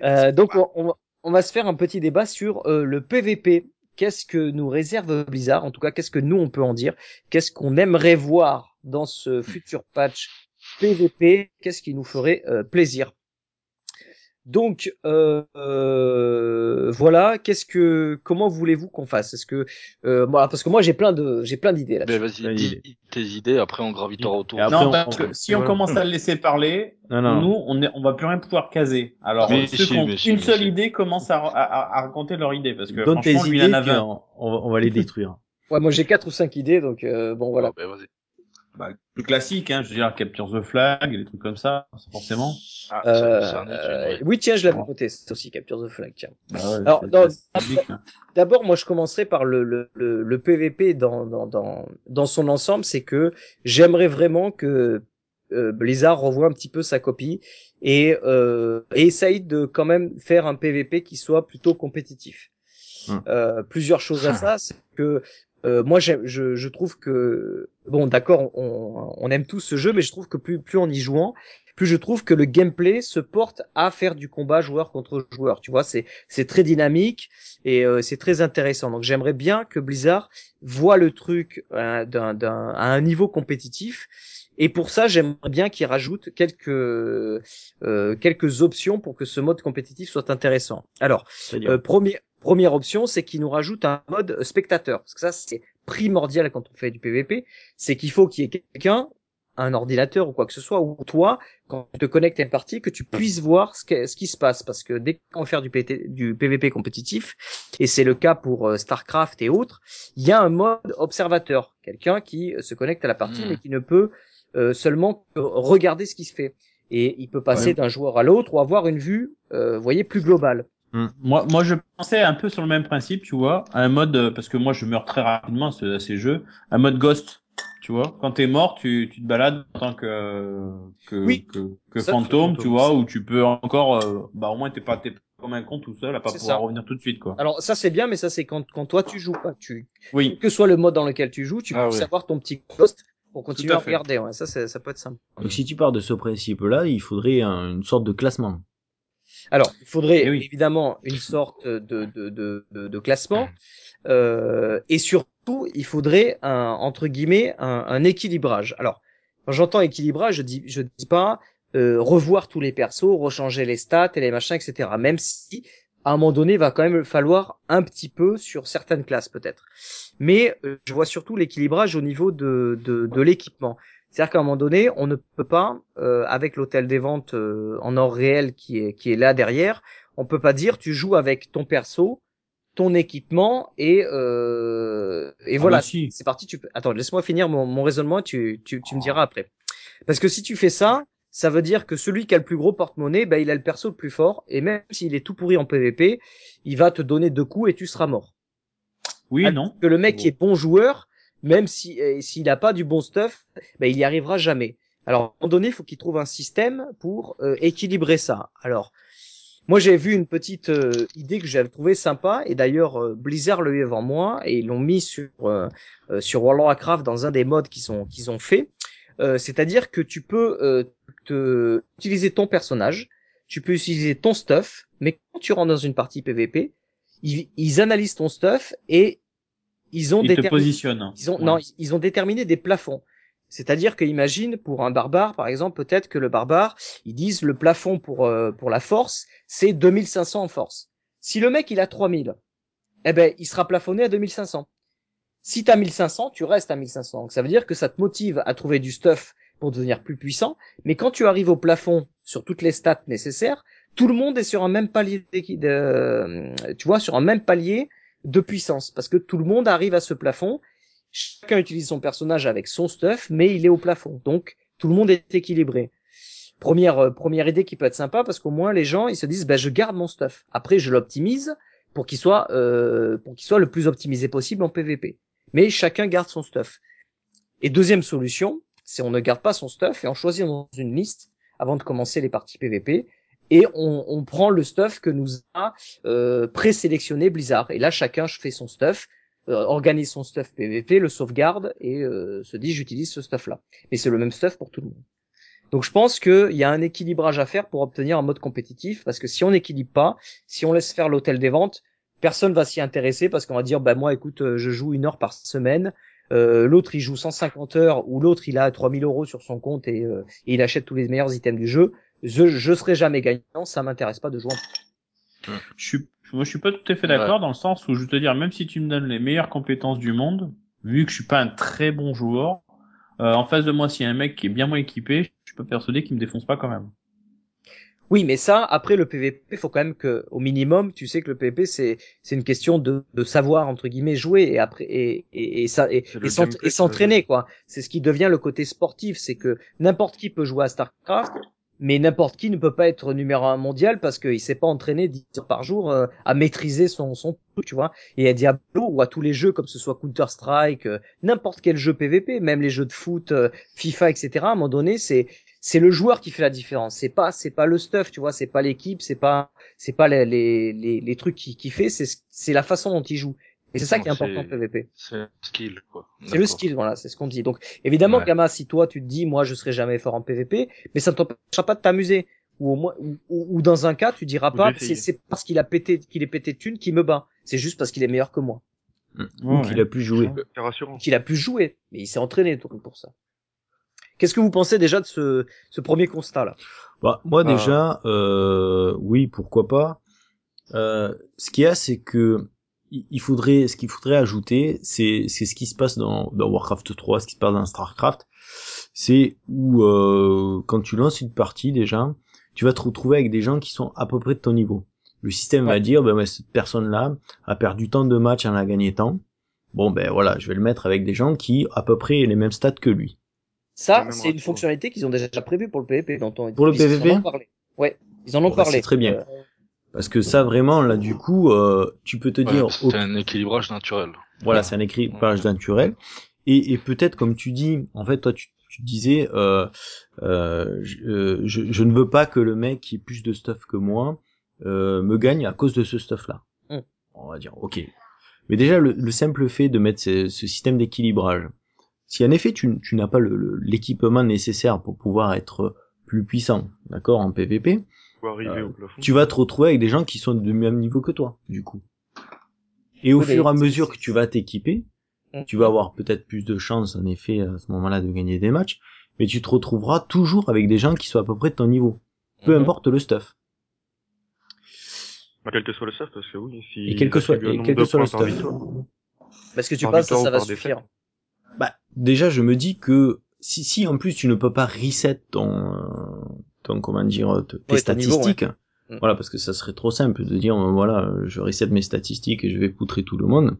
Euh, donc, on, on va- on va se faire un petit débat sur euh, le PVP. qu'est-ce que nous réserve Blizzard? En tout cas, qu'est-ce que nous on peut en dire? Qu'est-ce qu'on aimerait voir dans ce futur patch PVP Qu'est-ce qui nous ferait euh, plaisir? Donc euh, euh, voilà, qu'est-ce que comment voulez-vous qu'on fasse? Est-ce que euh, voilà, parce que moi j'ai plein de j'ai plein d'idées là. Ben vas-y, dis tes idées, après on gravitera autour. Non, on- parce que si on commence à le laisser parler, Non, non. nous, on, est, on va plus rien pouvoir caser. Alors, Mais ceux si, qui ont une seule si. idée commencent à, à, à raconter leur idée, parce que Donne tes franchement, lui, il en avait on, on va, on va les détruire. Ouais, moi j'ai quatre ou cinq idées, donc euh, bon voilà. Bah, plus classique, hein, je veux dire, Capture the Flag, des trucs comme ça, forcément. Ah, Euh, ça, ça euh, oui tiens, je l'avais noté, c'est aussi Capture the Flag. Tiens. Bah ouais, Alors, hein. D'abord, moi, je commencerai par le, le, le, le PVP dans, dans, dans, dans son ensemble. C'est que j'aimerais vraiment que euh, Blizzard revoie un petit peu sa copie et, euh, et essaye de quand même faire un PVP qui soit plutôt compétitif. Hum. Euh, plusieurs choses à ça, c'est que euh, moi, je, je trouve que bon, d'accord, on, on aime tous ce jeu, mais je trouve que plus, plus en y jouant, plus je trouve que le gameplay se porte à faire du combat joueur contre joueur. Tu vois, c'est c'est très dynamique et euh, c'est très intéressant. Donc j'aimerais bien que Blizzard voit le truc euh, d'un, d'un, à un niveau compétitif. Et pour ça, j'aimerais bien qu'il rajoute quelques euh, quelques options pour que ce mode compétitif soit intéressant. Alors, euh, premier, première option, c'est qu'il nous rajoute un mode spectateur. Parce que ça, c'est primordial quand on fait du PVP. C'est qu'il faut qu'il y ait quelqu'un, un ordinateur ou quoi que ce soit, ou toi, quand tu te connectes à une partie, que tu puisses voir ce, que- ce qui se passe. Parce que dès qu'on fait du, PT du PVP compétitif, et c'est le cas pour euh, StarCraft et autres, il y a un mode observateur. Quelqu'un qui euh, se connecte à la partie, Hmm. mais qui ne peut euh, seulement regarder ce qui se fait. Et il peut passer Ouais. d'un joueur à l'autre ou avoir une vue, euh, voyez, plus globale. Moi, moi, je pensais un peu sur le même principe, tu vois, à un mode, euh, parce que moi, je meurs très rapidement à, ce- à ces jeux, un mode ghost, tu vois. Quand t'es mort, tu, tu te balades en tant que, que, Oui. que, que Ça, fantôme, fantôme, tu vois, ça. où tu peux encore, euh, bah, au moins, t'es pas, t'es pas comme un con tout seul à pas pouvoir ça. revenir tout de suite, quoi. Alors ça c'est bien, mais ça c'est quand, quand toi tu joues pas. Tu, Oui. quel que soit le mode dans lequel tu joues, tu Ah peux ouais. savoir ton petit poste pour continuer à regarder. Ouais, ça ça peut être simple. donc si tu pars de ce principe-là, il faudrait un- une sorte de classement. Alors il faudrait Eh oui. évidemment une sorte de de de, de, de classement euh, et surtout il faudrait un entre guillemets un, un équilibrage. Alors quand j'entends équilibrage, je dis je dis pas euh, revoir tous les persos, rechanger les stats et les machins, etc. Même si à un moment donné, il va quand même falloir un petit peu sur certaines classes peut-être. Mais euh, je vois surtout l'équilibrage au niveau de, de, de l'équipement. C'est-à-dire qu'à un moment donné, on ne peut pas, euh, avec l'hôtel des ventes euh, en or réel qui est, qui est là derrière, on peut pas dire tu joues avec ton perso, ton équipement et, euh, et Ah voilà, bah si. c'est parti. Tu peux... Attends, laisse-moi finir mon, mon raisonnement, tu, tu, tu me diras après. Parce que si tu fais ça, ça veut dire que celui qui a le plus gros porte-monnaie, ben, il a le perso le plus fort, et même s'il est tout pourri en PVP, il va te donner deux coups et tu seras mort. Oui, non. Que le mec qui est bon joueur, même si euh, s'il a pas du bon stuff, ben, il y arrivera jamais. Alors, à un moment donné, il faut qu'il trouve un système pour euh, équilibrer ça. Alors, moi, j'ai vu une petite euh, idée que j'avais trouvée sympa, et d'ailleurs, euh, Blizzard l'a eu avant moi, et ils l'ont mis sur euh, euh, sur World of Warcraft dans un des modes qu'ils ont qu'ils ont fait. C'est-à-dire que tu peux te, utiliser ton personnage, tu peux utiliser ton stuff, mais quand tu rentres dans une partie PVP, ils, ils analysent ton stuff et ils ont te déterminé positionne. ils ont, Ouais. non, ils ont déterminé des plafonds. C'est-à-dire que imagine pour un barbare, par exemple, peut-être que le barbare, ils disent le plafond pour euh, pour la force, c'est 2500 en force. Si le mec il a 3000, eh ben il sera plafonné à 2500. Si t'as 1500, tu restes à 1500. Donc ça veut dire que ça te motive à trouver du stuff pour devenir plus puissant. Mais quand tu arrives au plafond sur toutes les stats nécessaires, tout le monde est sur un même palier de, tu vois, sur un même palier de puissance parce que tout le monde arrive à ce plafond. Chacun utilise son personnage avec son stuff, mais il est au plafond. Donc tout le monde est équilibré. Première euh, première idée qui peut être sympa parce qu'au moins les gens ils se disent bah je garde mon stuff. Après je l'optimise pour qu'il soit euh, pour qu'il soit le plus optimisé possible en PVP. Mais chacun garde son stuff. Et deuxième solution, c'est on ne garde pas son stuff et on choisit dans une liste avant de commencer les parties PVP et on, on prend le stuff que nous a euh, présélectionné Blizzard. Et là chacun fait son stuff, euh, organise son stuff PVP, le sauvegarde et euh, se dit j'utilise ce stuff là. Mais c'est le même stuff pour tout le monde. Donc je pense qu'il y a un équilibrage à faire pour obtenir un mode compétitif, parce que si on n'équilibre pas, si on laisse faire l'hôtel des ventes, personne va s'y intéresser parce qu'on va dire bah moi écoute euh, je joue une heure par semaine euh, l'autre il joue 150 heures ou l'autre il a 3000 euros sur son compte et, euh, et il achète tous les meilleurs items du jeu je je serai jamais gagnant ça m'intéresse pas de jouer en Je suis, moi, je suis pas tout à fait d'accord dans le sens où je veux te dire, même si tu me donnes les meilleures compétences du monde, vu que je suis pas un très bon joueur, euh, en face de moi, s'il y a un mec qui est bien moins équipé, je suis pas persuadé qu'il me défonce pas quand même. Oui, mais ça, après le PVP, faut quand même que, au minimum, tu sais que le PVP c'est c'est une question de, de savoir entre guillemets jouer et après et et, et ça et, s'entraîner quoi. C'est ce qui devient le côté sportif, c'est que n'importe qui peut jouer à Starcraft, mais n'importe qui ne peut pas être numéro un mondial parce qu'il s'est pas entraîné 10 heures par jour euh, à maîtriser son son tu vois. Et à Diablo ou à tous les jeux comme ce soit Counter Strike, n'importe quel jeu PVP, même les jeux de foot, euh, FIFA, etc. À un moment donné, c'est c'est le joueur qui fait la différence. C'est pas c'est pas le stuff, tu vois. C'est pas l'équipe, c'est pas c'est pas les les les, les trucs qui qui fait. C'est c'est la façon dont il joue. Et c'est ça qui est important en PVP. C'est un skill, quoi. C'est le skill, voilà, c'est ce qu'on dit. Donc évidemment, Ouais. Gamma, si toi tu te dis, moi je serai jamais fort en PVP, mais ça ne t'empêchera pas de t'amuser. Ou au moins, ou, ou- ou dans un cas, tu diras pas, c'est c'est parce qu'il a pété, qu'il est pété de thunes qui me bat. C'est juste parce qu'il est meilleur que moi, Ou qu'il a pu jouer. C'est rassurant. qu'il a pu jouer, mais il s'est entraîné donc, pour ça. Qu'est-ce que vous pensez déjà de ce, ce premier constat là Bah, moi Ah. déjà, euh, oui, pourquoi pas. Euh, ce qu'il y a, c'est que il faudrait, ce qu'il faudrait ajouter, c'est c'est ce qui se passe dans, dans Warcraft 3, ce qui se passe dans Starcraft, c'est où euh, quand tu lances une partie déjà, tu vas te retrouver avec des gens qui sont à peu près de ton niveau. Le système va dire, ben ouais, cette personne-là a perdu tant de matchs, elle en a gagné tant. Bon ben voilà, je vais le mettre avec des gens qui à peu près les mêmes stats que lui. Ça, c'est une fonctionnalité qu'ils ont déjà prévue pour le PVP. Dont on, Pour le ils en PVP? ont parlé. Ouais, ils en ont Bon, bah, parlé. c'est très bien. Parce que ça vraiment là du coup, euh, tu peux te Ouais, dire, c'est un équilibrage naturel. Voilà, c'est un équilibrage naturel. Et, et peut-être, comme tu dis, en fait, toi, tu, tu disais, euh, euh, je, euh, je, je ne veux pas que le mec qui ait plus de stuff que moi euh, me gagne à cause de ce stuff-là. Mm. On va dire, ok. Mais déjà, le, le simple fait de mettre ce, ce système d'équilibrage, si en effet tu, tu n'as pas le- le- l'équipement nécessaire pour pouvoir être plus puissant, d'accord, en PVP, Arriver Euh, au plafond. tu vas te retrouver avec des gens qui sont du même niveau que toi, du coup. Et au Oui, fur et à mesure que tu vas t'équiper, Mhm. tu vas avoir peut-être plus de chances, en effet, à ce moment-là, de gagner des matchs, mais tu te retrouveras toujours avec des gens qui sont à peu près de ton niveau. Peu Mhm. importe le stuff. Bah, quel que soit le stuff, parce que oui, si Et quel que soit, et quel que de soit le stuff. Parce que tu penses que ça va suffire. Bah, déjà, je me dis que si, si en plus tu ne peux pas reset ton, euh, ton comment dire, tes Ouais, ton niveau, statistiques, Mm. voilà, parce que ça serait trop simple de dire, voilà, je reset mes statistiques et je vais poutrer tout le monde.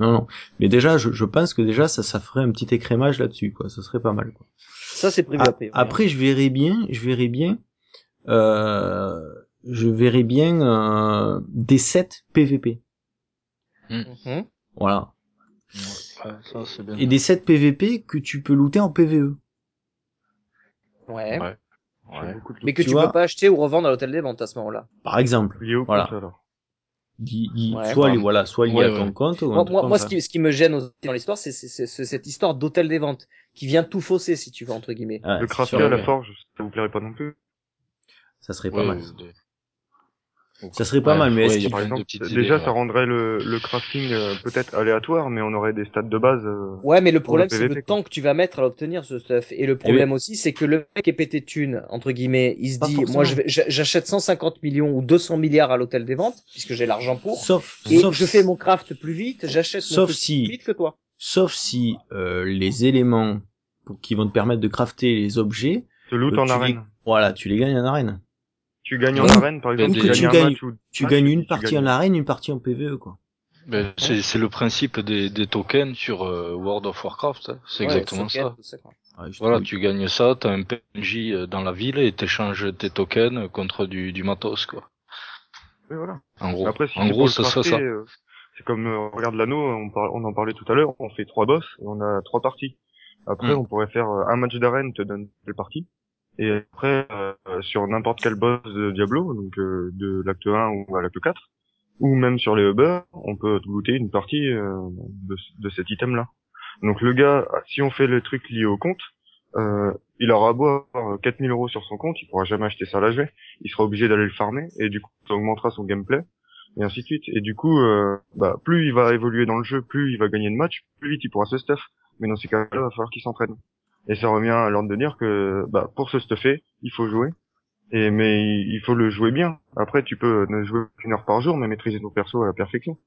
Non, non. Mais déjà, je, je pense que déjà, ça, ça ferait un petit écrémage là-dessus, quoi. Ça serait pas mal, quoi. Ça, c'est prévu après. après, je verrais bien, je verrais bien, euh, je verrais bien euh, des sets PVP. Mhm. Voilà. Ouais, ça, c'est bien. Et des sets PVP que tu peux looter en. PVE. Ouais. Ouais. Ouais. de Mais que Tu tu, vois- peux pas acheter ou revendre à l'hôtel des ventes à ce moment-là. Par exemple. liés au Voilà. compte, alors. Di- Ouais. soit Ouais. voilà, soit lié Ouais, à ton ouais. compte. ou Moi, moi, ce qui, ce qui me gêne aussi dans l'histoire, c'est c'est- c'est- c'est cette histoire d'hôtel des ventes qui vient tout fausser, si tu veux, entre guillemets. Ouais, Le crafter à la forge, ça vous plairait pas non plus. Ça serait pas Ouais, mal. Ça serait pas Ouais, mal, mais ouais, est-ce Par exemple, déjà, idées, ça rendrait le, le crafting euh, peut-être aléatoire, mais on aurait des stats de base. euh, Ouais, mais le problème, c'est le temps que tu vas mettre à l'obtenir, ce stuff. Et le problème aussi, c'est que le mec est pété de thunes, entre guillemets. Il se Pas dit, forcément. moi, j'achète 150 millions ou 200 milliards à l'hôtel des ventes, puisque j'ai l'argent pour. Sauf, Et sauf, je fais mon craft plus vite, j'achète mon Sauf si- plus vite que toi. sauf si euh, les éléments pour, qui vont te permettre de crafter les objets, Ce loot Euh, en tu arène. les- voilà, tu les gagnes en arène. Tu gagnes en arène, par exemple, tu gagnes tu un gagnes- match ou Tu match, gagnes et une partie gagnes- en arène, une partie en PVE, quoi. Ben, c'est c'est le principe des, des tokens sur euh, World of Warcraft. hein. C'est Ouais, exactement ça. Ouais, Voilà, tu gagnes ça, t'as un PNJ euh, dans la ville et t'échanges tes tokens contre du, du matos, quoi. Oui, voilà. En gros, Après, si en c'est gros, ça euh, c'est comme, euh, regarde l'anneau, on, par- on en parlait tout à l'heure, on fait trois boss, et on a trois parties. Après, Mm. on pourrait faire un match d'arène, te donne telle partie. Et après, euh, sur n'importe quel boss de Diablo, donc euh, de l'acte 1 ou à l'acte 4, ou même sur les Uber, on peut looter une partie euh, de, de cet item-là. Donc le gars, si on fait le truc lié au compte, il aura beau avoir 4000 euros sur son compte, il pourra jamais acheter ça à la jouer. Il sera obligé d'aller le farmer, et du coup, ça augmentera son gameplay. et ainsi de suite. Et du coup, euh, bah, plus il va évoluer dans le jeu, plus il va gagner de matchs, plus vite il pourra se stuff. Mais dans ces cas-là, il va falloir qu'il s'entraîne. Et ça revient à l'ordre de dire que bah, pour se stuffer, il faut jouer. Et mais il faut le jouer bien. Après, tu peux ne jouer qu'une heure par jour, mais maîtriser ton perso à la perfection.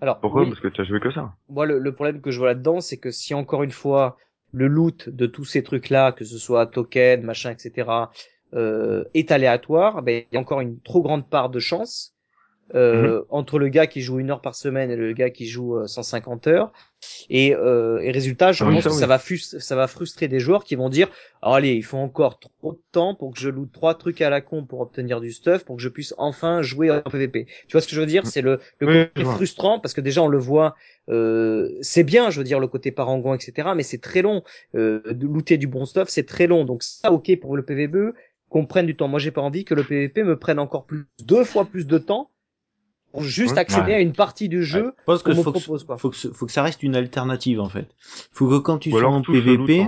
Alors, Pourquoi oui, Parce que tu as joué que ça. moi, le, le problème que je vois là-dedans, c'est que si encore une fois, le loot de tous ces trucs-là, que ce soit token, machin, etc., euh, est aléatoire, ben, il y a encore une trop grande part de chance euh, entre le gars qui joue une heure par semaine et le gars qui joue euh, 150 heures. Et, euh, et résultat, je Ah oui, pense ça, que oui. ça va, fus- ça va frustrer des joueurs qui vont dire allez, il faut encore trop de temps pour que je loot trois trucs à la con pour obtenir du stuff, pour que je puisse enfin jouer en PvP. Tu vois ce que je veux dire? C'est le, le Oui, côté frustrant parce que déjà on le voit, euh, c'est bien, je veux dire le côté parangon, etc. Mais c'est très long. Euh, de looter du bon stuff, c'est très long. Donc ça, ok pour le PvP, qu'on prenne du temps. Moi, j'ai pas envie que le PvP me prenne encore plus, deux fois plus de temps pour juste Ouais. accéder Ouais. à une partie du jeu. Je pense que qu'on me faut, que, propose, quoi. faut, que, faut que ça reste une alternative en fait. Faut que quand tu sois en PVP,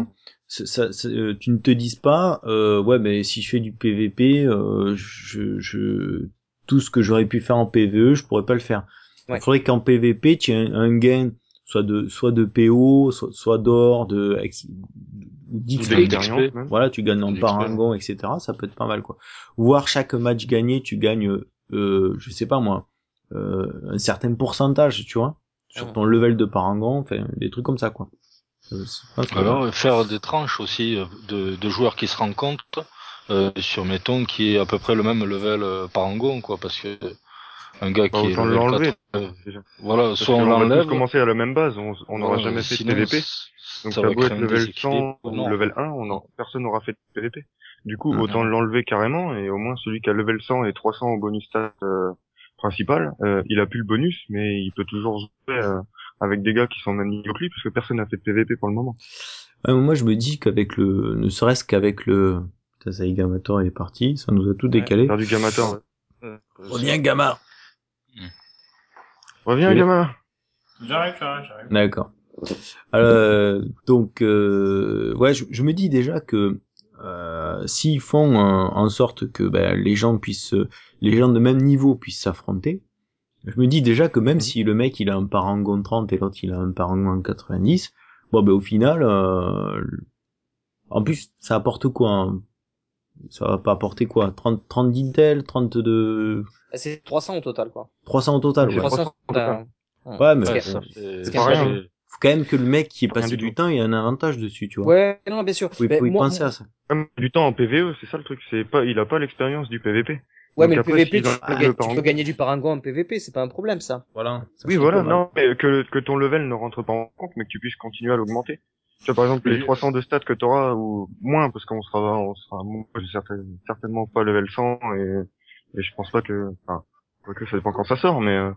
ça, ça- tu ne te dises pas, euh, ouais, mais si je fais du PVP, euh, je, je, tout ce que j'aurais pu faire en PVE, je pourrais pas le faire. Ouais. Il faudrait qu'en PVP, tu aies un, un gain, soit de, soit de PO, soit, soit d'or, de, d'XP. Voilà, tu gagnes en parangon, etc. Ça peut être pas mal, quoi. Voir chaque match gagné, tu gagnes, euh, je sais pas moi, euh, un certain pourcentage, tu vois, sur Mhm. ton level de parangon, enfin, des trucs comme ça, quoi. Euh, Alors, faire des tranches aussi euh, de, de joueurs qui se rencontrent euh, sur, mettons, qui est à peu près le même level euh, parangon, quoi, parce que un gars Bah, qui est autant level l'enlever. 4, euh, voilà, Parce soit on qu'on va l'enlève, tous commencer à la même base, on on n'aura voilà, jamais fait de PVP. Donc ça ça va être level 100 déséquilibre ou level 1, on en- personne n'aura fait de PVP. Du coup, Mhm. autant l'enlever carrément, et au moins celui qui a level 100 et 300 au bonus stat euh, principal, euh, il a plus le bonus, mais il peut toujours jouer euh, avec des gars qui sont au même niveau que lui, parce que personne n'a fait de PVP pour le moment. Ouais, moi, je me dis qu'avec le, ne serait-ce qu'avec le, putain, ça y est, Gamator il est parti, ça nous a tout décalé. Faire du Gamator. ouais. Reviens, Gamma! Reviens, Oui. gamin J'arrive, j'arrive, j'arrive. D'accord. Euh, donc, euh, ouais, je, je me dis déjà que euh, s'ils font euh, en sorte que ben, les gens puissent, les gens de même niveau puissent s'affronter, je me dis déjà que même Mhm. si le mec il a un parangon 30 et l'autre il a un parangon 90, bon ben au final, euh, en plus ça apporte quoi hein? Ça va pas apporter quoi? 30, 30 d'intel, 30 de C'est 300 au total, quoi. 300 au total. Ouais, 300 au total. ouais mais c'est faut quand même que le mec qui ait Rien passé du temps ait un avantage dessus, tu vois. Ouais, non, bien sûr. Faut y moi- penser à ça. Du temps en PVE, c'est ça le truc, c'est pas, il a pas l'expérience du PVP. Ouais, Donc mais le PVP, tu, peux, le gagner- tu parangon- peux gagner du parangon en PVP, c'est pas un problème, ça. Voilà. Oui, voilà, non, mais que, que ton level ne rentre pas en compte, mais que tu puisses continuer à l'augmenter. Tu vois, par exemple, les Oui. 300 de stats que tu auras, ou moins, parce qu'on sera, on sera, moi, j'ai certain- certainement pas level 100, et, et je pense pas que, enfin, que ça dépend quand ça sort, mais, euh,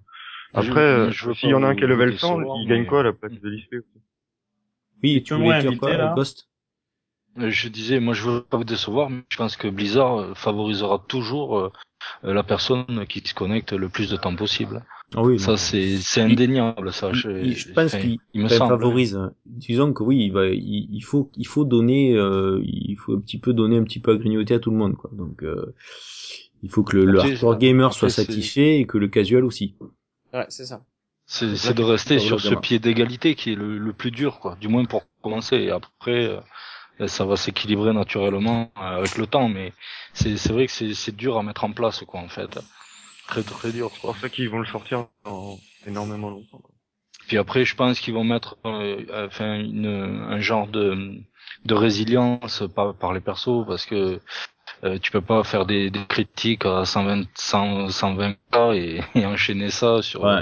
après, euh, je veux s'il y en a un qui est level vous 100, décevoir, il gagne quoi à la place de l'ISP Oui, Et tu voulais dire quoi, là Ghost Euh, Je disais, moi je veux pas vous décevoir, mais je pense que Blizzard euh, favorisera toujours la personne qui se connecte le plus de temps possible. Ah oui, Ça c'est c'est indéniable, ça. Je, il- je pense qu'il il me semble. favorise. Disons que oui, il, va, il, il faut, il faut donner, euh, il faut un petit peu donner un petit peu à grignoter à tout le monde, quoi. Donc, euh, il faut que le, le hardcore gamer soit satisfait et que le casual aussi. Ouais, c'est ça. C'est c'est de rester sur ce pied d'égalité qui est le, le plus dur, quoi. Du moins pour commencer. Et après, euh, ça va s'équilibrer naturellement euh, avec le temps. Mais c'est c'est vrai que c'est c'est dur à mettre en place, quoi, en fait. Très très dur, C'est pour ça qu'ils vont le sortir dans énormément longtemps. quoi. Puis après, je pense qu'ils vont mettre euh, euh, enfin une, un genre de, de résilience par, par les persos parce que euh, tu peux pas faire des, des critiques à 120 100, 120 k et, et enchaîner ça sur Ouais.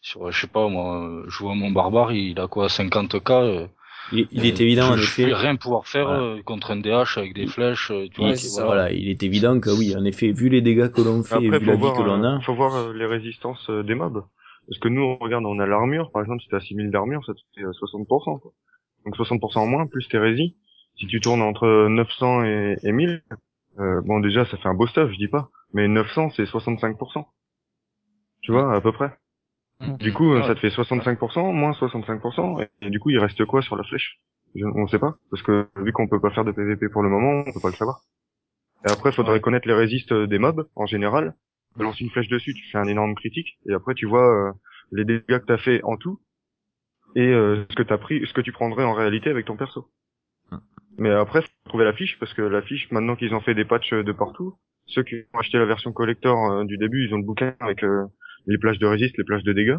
sur je sais pas moi je vois mon barbare il a quoi 50 k euh, Il, il est euh, évident, je, en je effet. vais rien pouvoir faire Voilà. euh, contre un DH avec des flèches euh, tu Il- vois ça. voilà, il est évident que oui, en effet, vu les dégâts que l'on fait et Après, vu la faut vie voir, que l'on a, faut voir euh, les résistances des mobs. Parce que nous, on regarde, on a l'armure, par exemple, si t'as 6000 d'armure, ça te fait euh, 60%, quoi. Donc 60% en moins, plus tes résis. Si tu tournes entre 900 et, et 1000, euh, bon, déjà, ça fait un beau stuff, je dis pas. Mais 900, c'est 65%. Tu vois, à peu près. Du coup, euh, Ouais. ça te fait 65%, moins 65%, et, et du coup, il reste quoi sur la flèche? Je- On sait pas, parce que vu qu'on peut pas faire de PVP pour le moment, on peut pas le savoir. Et après, faudrait Ouais. connaître les résistes des mobs, en général, balance une flèche dessus, tu fais un énorme critique, et après tu vois euh, les dégâts que t'as fait en tout, et euh, ce que t'as pris, ce que tu prendrais en réalité avec ton perso. Mais après, faut trouver la fiche, parce que la fiche, maintenant qu'ils ont fait des patchs de partout, ceux qui ont acheté la version collector euh, du début, ils ont le bouquin avec euh, les plages de résiste, les plages de dégâts.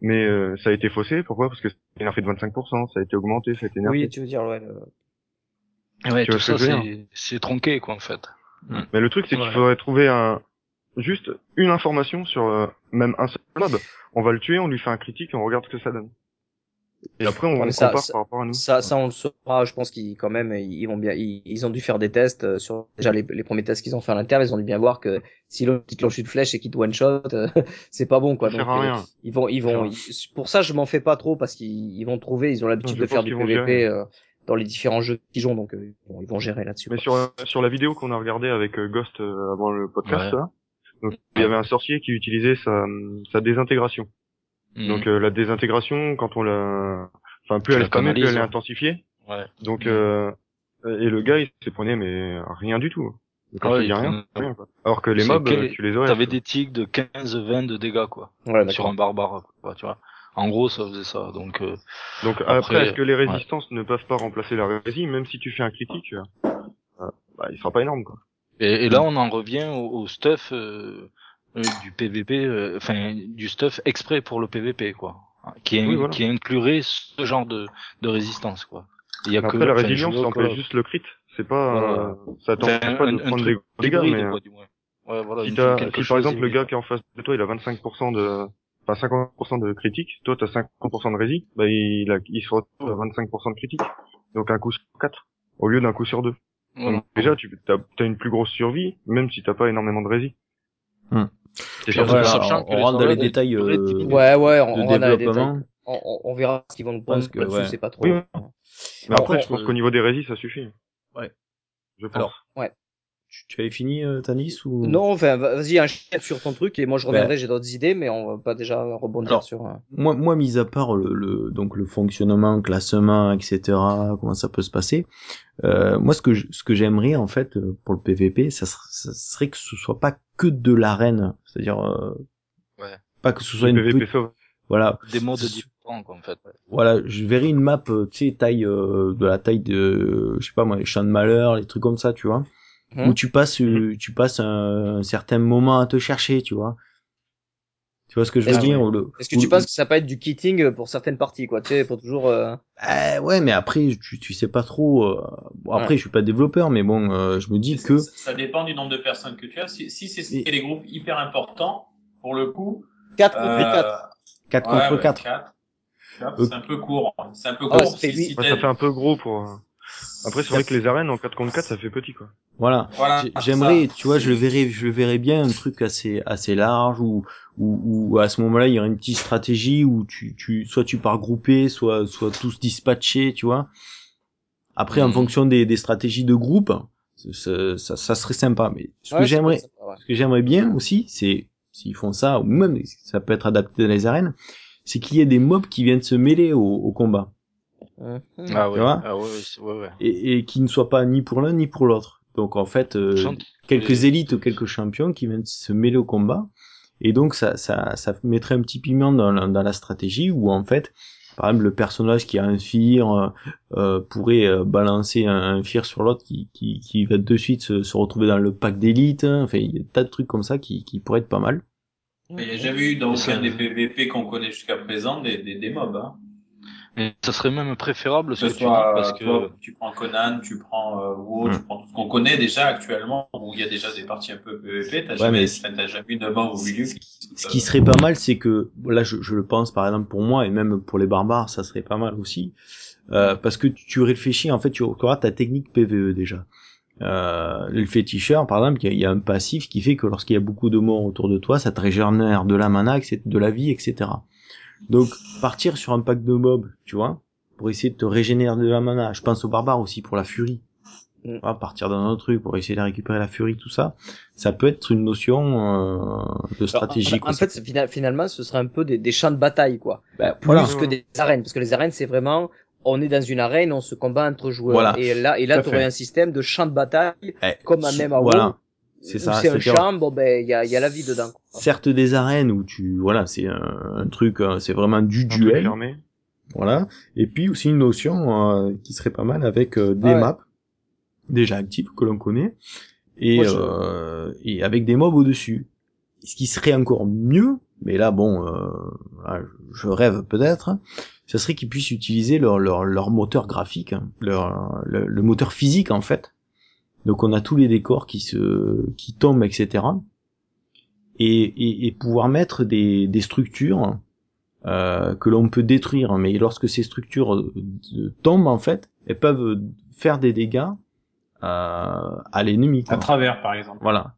Mais euh, ça a été faussé, pourquoi? Parce que c'est nerfé de 25%, ça a été augmenté, ça a été nerfé. Oui, tu veux dire, ouais. le- Ouais, Tu tout ça, c'est, c'est tronqué, quoi, en fait. Mais le truc, c'est Ouais. qu'il faudrait trouver un juste une information sur euh, même un seul mob. On va le tuer, on lui fait un critique et on regarde ce que ça donne. Et après, on, on ça- compare ça- par rapport à nous. Ça, ça on le saura. Je pense qu'ils quand même, ils vont bien, ils, ils ont dû faire des tests euh, sur déjà les, les premiers tests qu'ils ont fait à l'interne. Ils ont dû bien voir que si l'autre te lance une flèche et qu'il te one shot, c'est pas bon quoi. Donc euh, rien. ils vont, ils vont. Ils- pour ça, je m'en fais pas trop parce qu'ils ils vont trouver. Ils ont l'habitude de faire du PVP euh, dans les différents jeux qu'ils ont, donc euh, ils vont- ils vont gérer là-dessus. Mais quoi. sur sur la vidéo qu'on a regardée avec euh, Ghost euh, avant le podcast, Ouais. là, donc il y avait un sorcier qui utilisait sa sa désintégration. Mhm. Donc euh, la désintégration, quand on la, enfin plus Tu elle est spammée, plus elle est intensifiée. Ouais. Donc Mhm. euh, et le gars il s'est prenait mais rien du tout. Quand Ouais, je te dis il rien, prenait- rien quoi. Alors que les mobs, quel- euh, tu les aurais. T'avais des tics de 15-20 de dégâts, quoi. Ouais, sur un barbare, quoi, tu vois. En gros, ça faisait ça, donc, euh, Donc Après, après, est-ce que les ouais. résistances ne peuvent pas remplacer la rési, même si tu fais un critique, euh, bah, il sera pas énorme quoi. Et, et là, on en revient au, au stuff euh, du PVP, euh, enfin du stuff exprès pour le PVP, quoi, qui, Oui, voilà. qui inclurait ce genre de, de résistance, quoi. Il y a que après la résilience, ça empêche juste le crit. C'est pas, Voilà. euh, ça t'empêche pas de un- un prendre des gros dégâts, hybride, mais euh, quoi, du moins. Ouais, voilà, si, quelque si par exemple le gars qui est en face de toi, il a 25% de, enfin 50% de critique, toi t'as 50% de rési, bah il, a, il se retrouve à 25% de critique. Donc un coup sur 4 au lieu d'un coup sur 2. Voilà. Donc déjà tu as, as une plus grosse survie, même si t'as pas énormément de rési. Hmm. On, rentre dans les détails euh. Ouais, ouais, on, de on rentre dans les développement. détails. On, on, on verra ce qu'ils vont nous prendre Parce que, là-dessus, ouais. c'est pas trop. Oui, Mais après, Bon, je pense euh, qu'au niveau des résis, ça suffit. Ouais. Je pense. Alors, Tu, tu avais fini, euh, Tanis ou? Non, enfin, va- vas-y, enchaîne sur ton truc et moi je reviendrai, Ben. j'ai d'autres idées, mais on va pas déjà rebondir Alors, sur. euh, moi, moi, mis à part le, le donc le fonctionnement, classement, etc., comment ça peut se passer, euh, moi ce que je- ce que j'aimerais en fait euh, pour le PVP, ça, ça serait que ce soit pas que de l'arène, c'est-à-dire euh, Ouais. pas que ce soit une PVP petite- voilà, Des modes différents, quoi, en fait. voilà, je verrais une map, euh, tu sais, taille euh, de la taille de, je sais pas moi, les champs de malheur, les trucs comme ça, tu vois, Hmm. où tu passes, euh, tu passes un, un certain moment à te chercher, tu vois. Tu vois ce que je veux Est-ce que- dire le- Est-ce que ou- tu penses que ça peut être du kitting pour certaines parties, quoi, tu sais, pour toujours. euh, Eh ouais, mais après, tu, tu sais pas trop. euh, Bon, après, je suis pas développeur, mais bon, euh, je me dis que. Ça, ça dépend du nombre de personnes que tu as. Si, si c'est Et- des groupes hyper importants, pour le coup. 4 euh, contre 4. 4 ouais, contre ouais, 4. quatre. Quatre, Euh, C'est un peu court. C'est un peu Ah, court. si- si Ouais, ça fait un peu gros pour. Après, c'est vrai que les arènes en 4 contre 4, ça fait petit quoi. Voilà. J'aimerais, tu vois, je le verrais, je le verrais bien un truc assez assez large où où, où à ce moment-là il y aurait une petite stratégie où tu tu soit tu pars groupé, soit soit tous dispatchés, tu vois. Après, en Mhm. fonction des des stratégies de groupe, ça ça, ça serait sympa. Mais ce que j'aimerais, ce que j'aimerais bien aussi, c'est s'ils font ça, ou même ça peut être adapté dans les arènes, c'est qu'il y ait des mobs qui viennent se mêler au, au combat Ah ouais, ah ouais, ouais, ouais, ouais. et, et qui ne soient pas ni pour l'un ni pour l'autre. Donc en fait, euh, quelques élites ou quelques champions qui viennent se mêler au combat, et donc ça ça ça mettrait un petit piment dans la, dans la stratégie où en fait par exemple le personnage qui a un fear euh, euh, pourrait euh, balancer un, un fear sur l'autre qui, qui qui va de suite se, se retrouver dans le pack d'élite enfin il y a des tas de trucs comme ça qui qui pourraient être pas mal Il n'y a jamais eu dans aucun des PVP qu'on connaît jusqu'à présent des, des, des mobs. Hein. Mais ça serait même préférable ce Que que ce tu dis soit, parce euh, que toi, tu prends Conan, tu prends euh, WoW, Mm. tu prends tout ce qu'on connaît déjà actuellement, où il y a déjà des parties un peu PVP, t'as Ouais, jamais, t'as jamais eu de mob au milieu. qui- ce qui serait pas mal c'est que là je, je le pense par exemple pour moi et même pour les barbares ça serait pas mal aussi euh, parce que tu, tu réfléchis en fait tu auras ta technique PVE déjà euh, le féticheur par exemple il y, y a un passif qui fait que lorsqu'il y a beaucoup de morts autour de toi ça te régénère de la mana etc., de la vie etc donc partir sur un pack de mobs tu vois pour essayer de te régénérer de la mana je pense aux barbares aussi pour la furie Mm. Vois, partir dans un autre truc pour essayer de récupérer la furie tout ça ça peut être une notion euh, de stratégie En, fait, finalement, ce serait un peu des, des champs de bataille, quoi. Ben, Plus voilà. que des arènes, parce que les arènes, c'est vraiment, on est dans une arène, on se combat entre joueurs. Voilà. Et là, et là, à tu aurais un système de champ de bataille, Eh, comme à même à voilà C'est Ou ça. c'est un champ, bon ben il y a, il y a la vie dedans. quoi. certes des arènes où tu voilà c'est un, un truc euh, c'est vraiment du duel voilà et puis aussi une notion euh, qui serait pas mal avec euh, des Ah ouais. maps déjà actives que l'on connaît et euh, et avec des mobs au dessus ce qui serait encore mieux mais là bon euh, là, je rêve peut-être ce serait qu'ils puissent utiliser leur leur, leur moteur graphique hein, leur le, le moteur physique en fait donc on a tous les décors qui se qui tombent etc et, et, et pouvoir mettre des, des structures euh, que l'on peut détruire. Mais lorsque ces structures euh, tombent, en fait, elles peuvent faire des dégâts euh, à l'ennemi. À travers, par exemple. Voilà.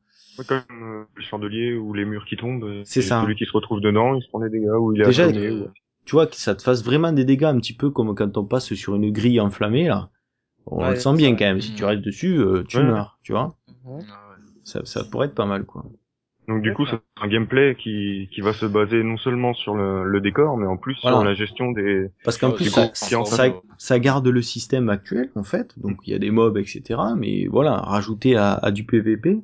Comme euh, le chandelier ou les murs qui tombent. euh, C'est ça. Celui qui se retrouve dedans, il se prend des dégâts ou il est Déjà, ou- tu vois que ça te fasse vraiment des dégâts un petit peu comme quand on passe sur une grille enflammée là. On Ouais, le sent bien quand même. Si tu restes dessus, euh, tu Ouais. meurs. Tu vois. Mhm. Ça, ça pourrait être pas mal quoi. Donc du coup, c'est un gameplay qui, qui va se baser non seulement sur le, le décor, mais en plus Voilà. sur la gestion des... Parce qu'en Ouais, plus, ça, ça, ça, ça garde le système actuel, en fait. Donc, il y a des mobs, etc. Mais voilà, rajouter à, à du PVP,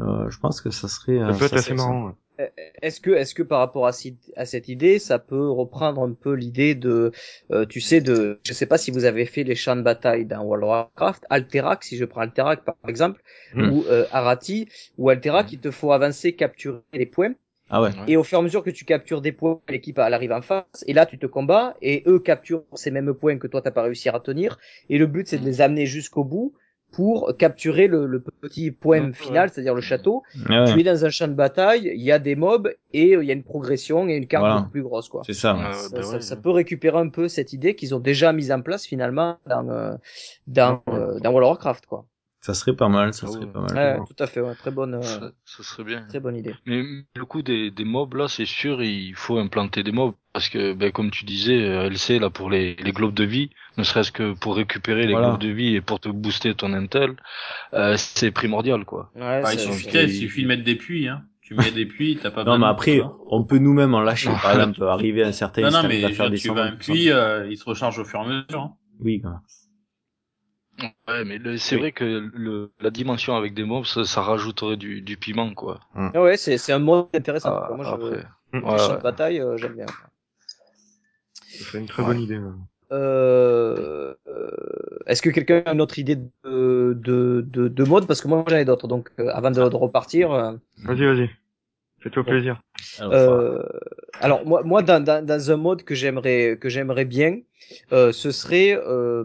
euh, je pense que ça serait... Ça euh, peut être assez marrant. Ouais. Est-ce que, est-ce que par rapport à, cette idée, ça peut reprendre un peu l'idée de, euh, tu sais, de, je sais pas si vous avez fait les champs de bataille dans World of Warcraft, Alterac, si je prends Alterac par exemple, Mm. ou euh, Arati, ou Alterac, il te faut avancer, capturer les points, Ah ouais. et au fur et à mesure que tu captures des points, l'équipe elle arrive en face, et là tu te combats, et eux capturent ces mêmes points que toi t'as pas réussi à retenir, et le but c'est de les amener jusqu'au bout pour capturer le, le petit point Ouais, final, c'est-à-dire le château, ouais, tu es dans un champ de bataille, il y a des mobs et euh, il y a une progression et une carte Voilà. beaucoup plus grosse quoi. c'est ça. ouais. Ça, bah ça- ouais, ça peut récupérer un peu cette idée qu'ils ont déjà mise en place finalement dans euh, dans Ouais. euh, dans World of Warcraft quoi. Ça serait pas mal, ça Ah serait pas mal. Ouais, tout à fait, ouais, très bonne euh, Ça, ça serait bien. très bonne idée. Mais le coup des, des mobs là, c'est sûr, il faut implanter des mobs parce que, ben, comme tu disais, euh, LC là pour les, les globes de vie, ne serait-ce que pour récupérer les Voilà. globes de vie et pour te booster ton intel, euh, c'est primordial quoi. Ouais, Bah, il c'est- suffit, il suffit de mettre des puits, hein. Tu mets des puits, t'as pas Non, besoin mais de après, hein. on peut nous-mêmes en lâcher. Par exemple, arriver à un certain Non, non, mais à faire veux des tu vas un puits, euh, il se recharge au fur et à mesure. Hein. Oui, quoi. Ouais, mais le- c'est Oui. vrai que le, la dimension avec des mobs, ça, ça rajouterait du, du piment quoi. Ah ouais, c'est c'est un mode intéressant. Ah. Moi, je, après. les Ouais, champs ouais. de bataille, euh, j'aime bien. Ça serait une très Ouais. bonne idée. Euh, euh, Est-ce que quelqu'un a une autre idée de de de, de mode? Parce que moi j'en ai d'autres donc euh, avant de, de repartir. euh, Vas-y, vas-y. Fais-toi Bon. plaisir. Alors, Euh, alors moi, moi dans, dans, dans un mode que j'aimerais que j'aimerais bien, euh, ce serait euh,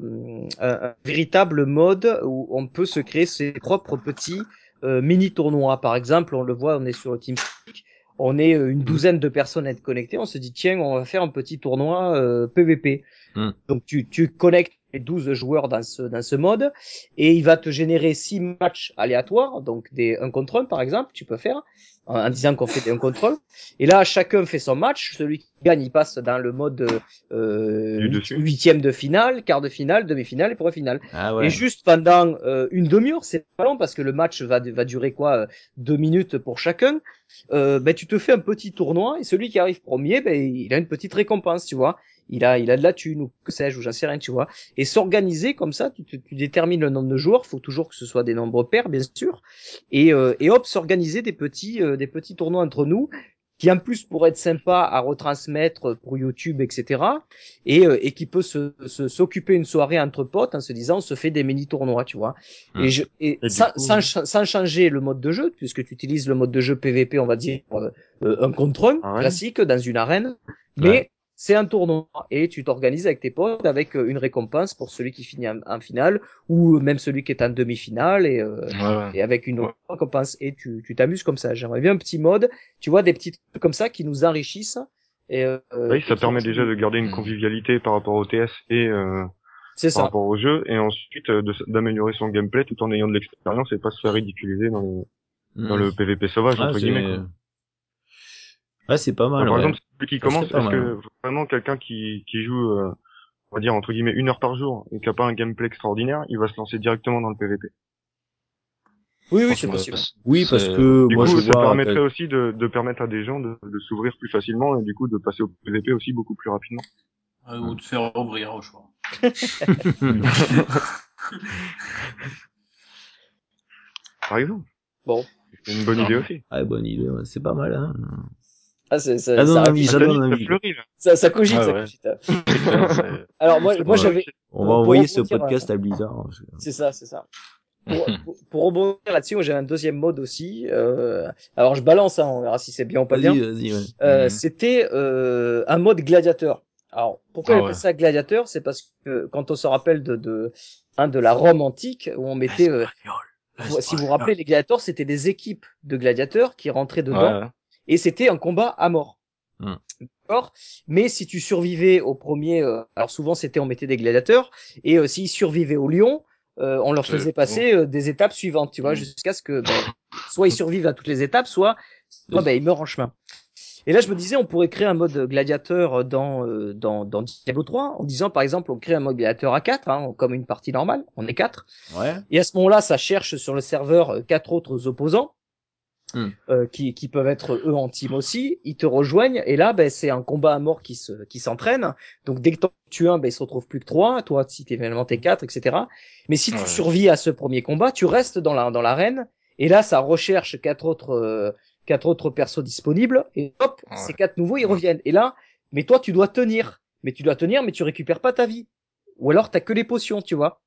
un, un véritable mode où on peut se créer ses propres petits euh, mini tournois. Par exemple, on le voit, on est sur le TeamSpeak, on est euh, une douzaine de personnes à être connectées. On se dit tiens, on va faire un petit tournoi euh, PVP. Mm. Donc tu tu connectes 12 joueurs dans ce dans ce mode et il va te générer six matchs aléatoires, donc des un contre un par exemple, tu peux faire en, en disant qu'on fait des un contre un. Et là, chacun fait son match. Celui qui gagne, il passe dans le mode euh, huitième de finale, quart de finale, demi-finale et point-finale. Ah ouais. Et juste pendant euh, une demi-heure, c'est pas long parce que le match va, va durer quoi euh, Deux minutes pour chacun. Euh, ben, tu te fais un petit tournoi et celui qui arrive premier, ben, il a une petite récompense, tu vois. Il a, il a de la thune ou que sais-je, ou j'en sais rien, tu vois. Et s'organiser comme ça, tu, te- tu détermines le nombre de joueurs. Faut toujours que ce soit des nombres pairs, bien sûr. Et, euh, et hop, s'organiser des petits, euh, des petits tournois entre nous qui en plus pourrait être sympa à retransmettre pour YouTube, etc. Et, euh, et qui peut se se- s'occuper une soirée entre potes en se disant on se fait des mini tournois, tu vois. Hmm. Et, je, et, sans, coup- sans, cha- sans changer le mode de jeu, puisque tu utilises le mode de jeu PVP, on va dire euh, euh, un contre un Ah ouais. classique dans une arène, mais Ouais. C'est un tournoi et tu t'organises avec tes potes avec euh, une récompense pour celui qui finit en, en finale ou même celui qui est en demi-finale et euh, Ouais, et avec une autre récompense et tu tu t'amuses comme ça. J'aimerais bien un petit mode, tu vois, des petits trucs comme ça qui nous enrichissent. Et, euh, Oui, et ça qui- permet déjà de garder une convivialité par rapport au TS et euh, C'est par ça. rapport au jeu, et ensuite euh, de- d'améliorer son gameplay tout en ayant de l'expérience et pas se faire ridiculiser dans le, dans le PVP sauvage Ah, entre c'est- guillemets. quoi. Ouais, c'est pas mal. Par ouais. exemple, celui qui commence, est-ce que vraiment quelqu'un qui, qui joue, euh, on va dire entre guillemets une heure par jour et qui a pas un gameplay extraordinaire, il va se lancer directement dans le PVP. Oui, oui, c'est possible. parce- Oui, parce que Du moi coup, je ça vois. permettrait aussi de, de permettre à des gens de, de s'ouvrir plus facilement et du coup de passer au PVP aussi beaucoup plus rapidement. Euh, ou de faire ouvrir au choix. Par exemple. Bon. C'est une bonne idée aussi. Ah, bonne idée, ouais, c'est pas mal, hein. Ah, c'est, ça, Ah, non, ça, non, ça donne ça ça, cogite, Ah ça ouais. cogite. Putain, c'est- Alors, moi, moi, j'avais, On va envoyer ce podcast à Blizzard. hein, c'est ça, c'est ça. Pour, pour, pour rebondir là-dessus, j'ai un deuxième mode aussi. Euh, alors, je balance, hein, on verra si c'est bien ou pas bien. Vas-y, vas-y, ouais. Euh, Mhm. C'était euh, un mode gladiateur. Alors pourquoi Ah on ouais. ça gladiateur? C'est parce que quand on se rappelle de de, hein, de la Rome antique où on mettait, euh, si vous vous rappelez, les gladiateurs c'était des équipes de gladiateurs qui rentraient dedans Ouais, et c'était un combat à mort. Hmm. D'accord Mais si tu survivais au premier, euh, alors souvent c'était on mettait des gladiateurs et euh, s'ils survivaient au lion, euh, on leur faisait passer euh, des étapes suivantes, tu vois, Hmm. jusqu'à ce que ben, soit ils survivent à toutes les étapes, soit, soit ben, ils meurent en chemin. Et là, je me disais, on pourrait créer un mode gladiateur dans, euh, dans, dans Diablo 3, en disant, par exemple, on crée un mode gladiateur à 4, hein, comme une partie normale, on est 4. Ouais. Et à ce moment-là, ça cherche sur le serveur quatre autres opposants, Hmm. euh, qui, qui peuvent être eux en team aussi. Ils te rejoignent, et là, ben, c'est un combat à mort qui se, qui s'entraîne. Donc, dès que t'en tues un, ben, il se retrouve plus que trois. Toi, si t'es finalement t'es quatre, etc. Mais si tu survis à ce premier combat, tu restes dans la, dans l'arène, et là, ça recherche quatre autres, euh, quatre autres persos disponibles, et hop, Ouais. ces quatre nouveaux, ils reviennent. Et là, mais toi, tu dois tenir. Mais tu dois tenir, mais tu récupères pas ta vie. Ou alors, t'as que les potions, tu vois.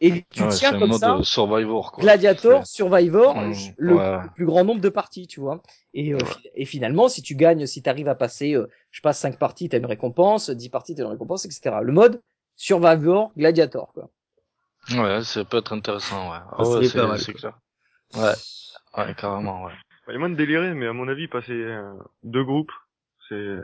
Et tu Ouais, tiens comme mode ça, euh, Survivor, quoi. Gladiator, Survivor, le, ouais. le plus grand nombre de parties, tu vois. Et, euh, Ouais. et finalement, si tu gagnes, si tu arrives à passer, euh, je passe 5 parties, t'as une récompense, 10 parties, t'as une récompense, etc. Le mode Survivor, Gladiator, quoi. Ouais, ça peut être intéressant, ouais. Ah Ça ouais, serait pas mal, c'est, clair. Ouais. Ouais, carrément, ouais. Bah, Il y a moins de délirer, mais à mon avis, passer euh, deux groupes, c'est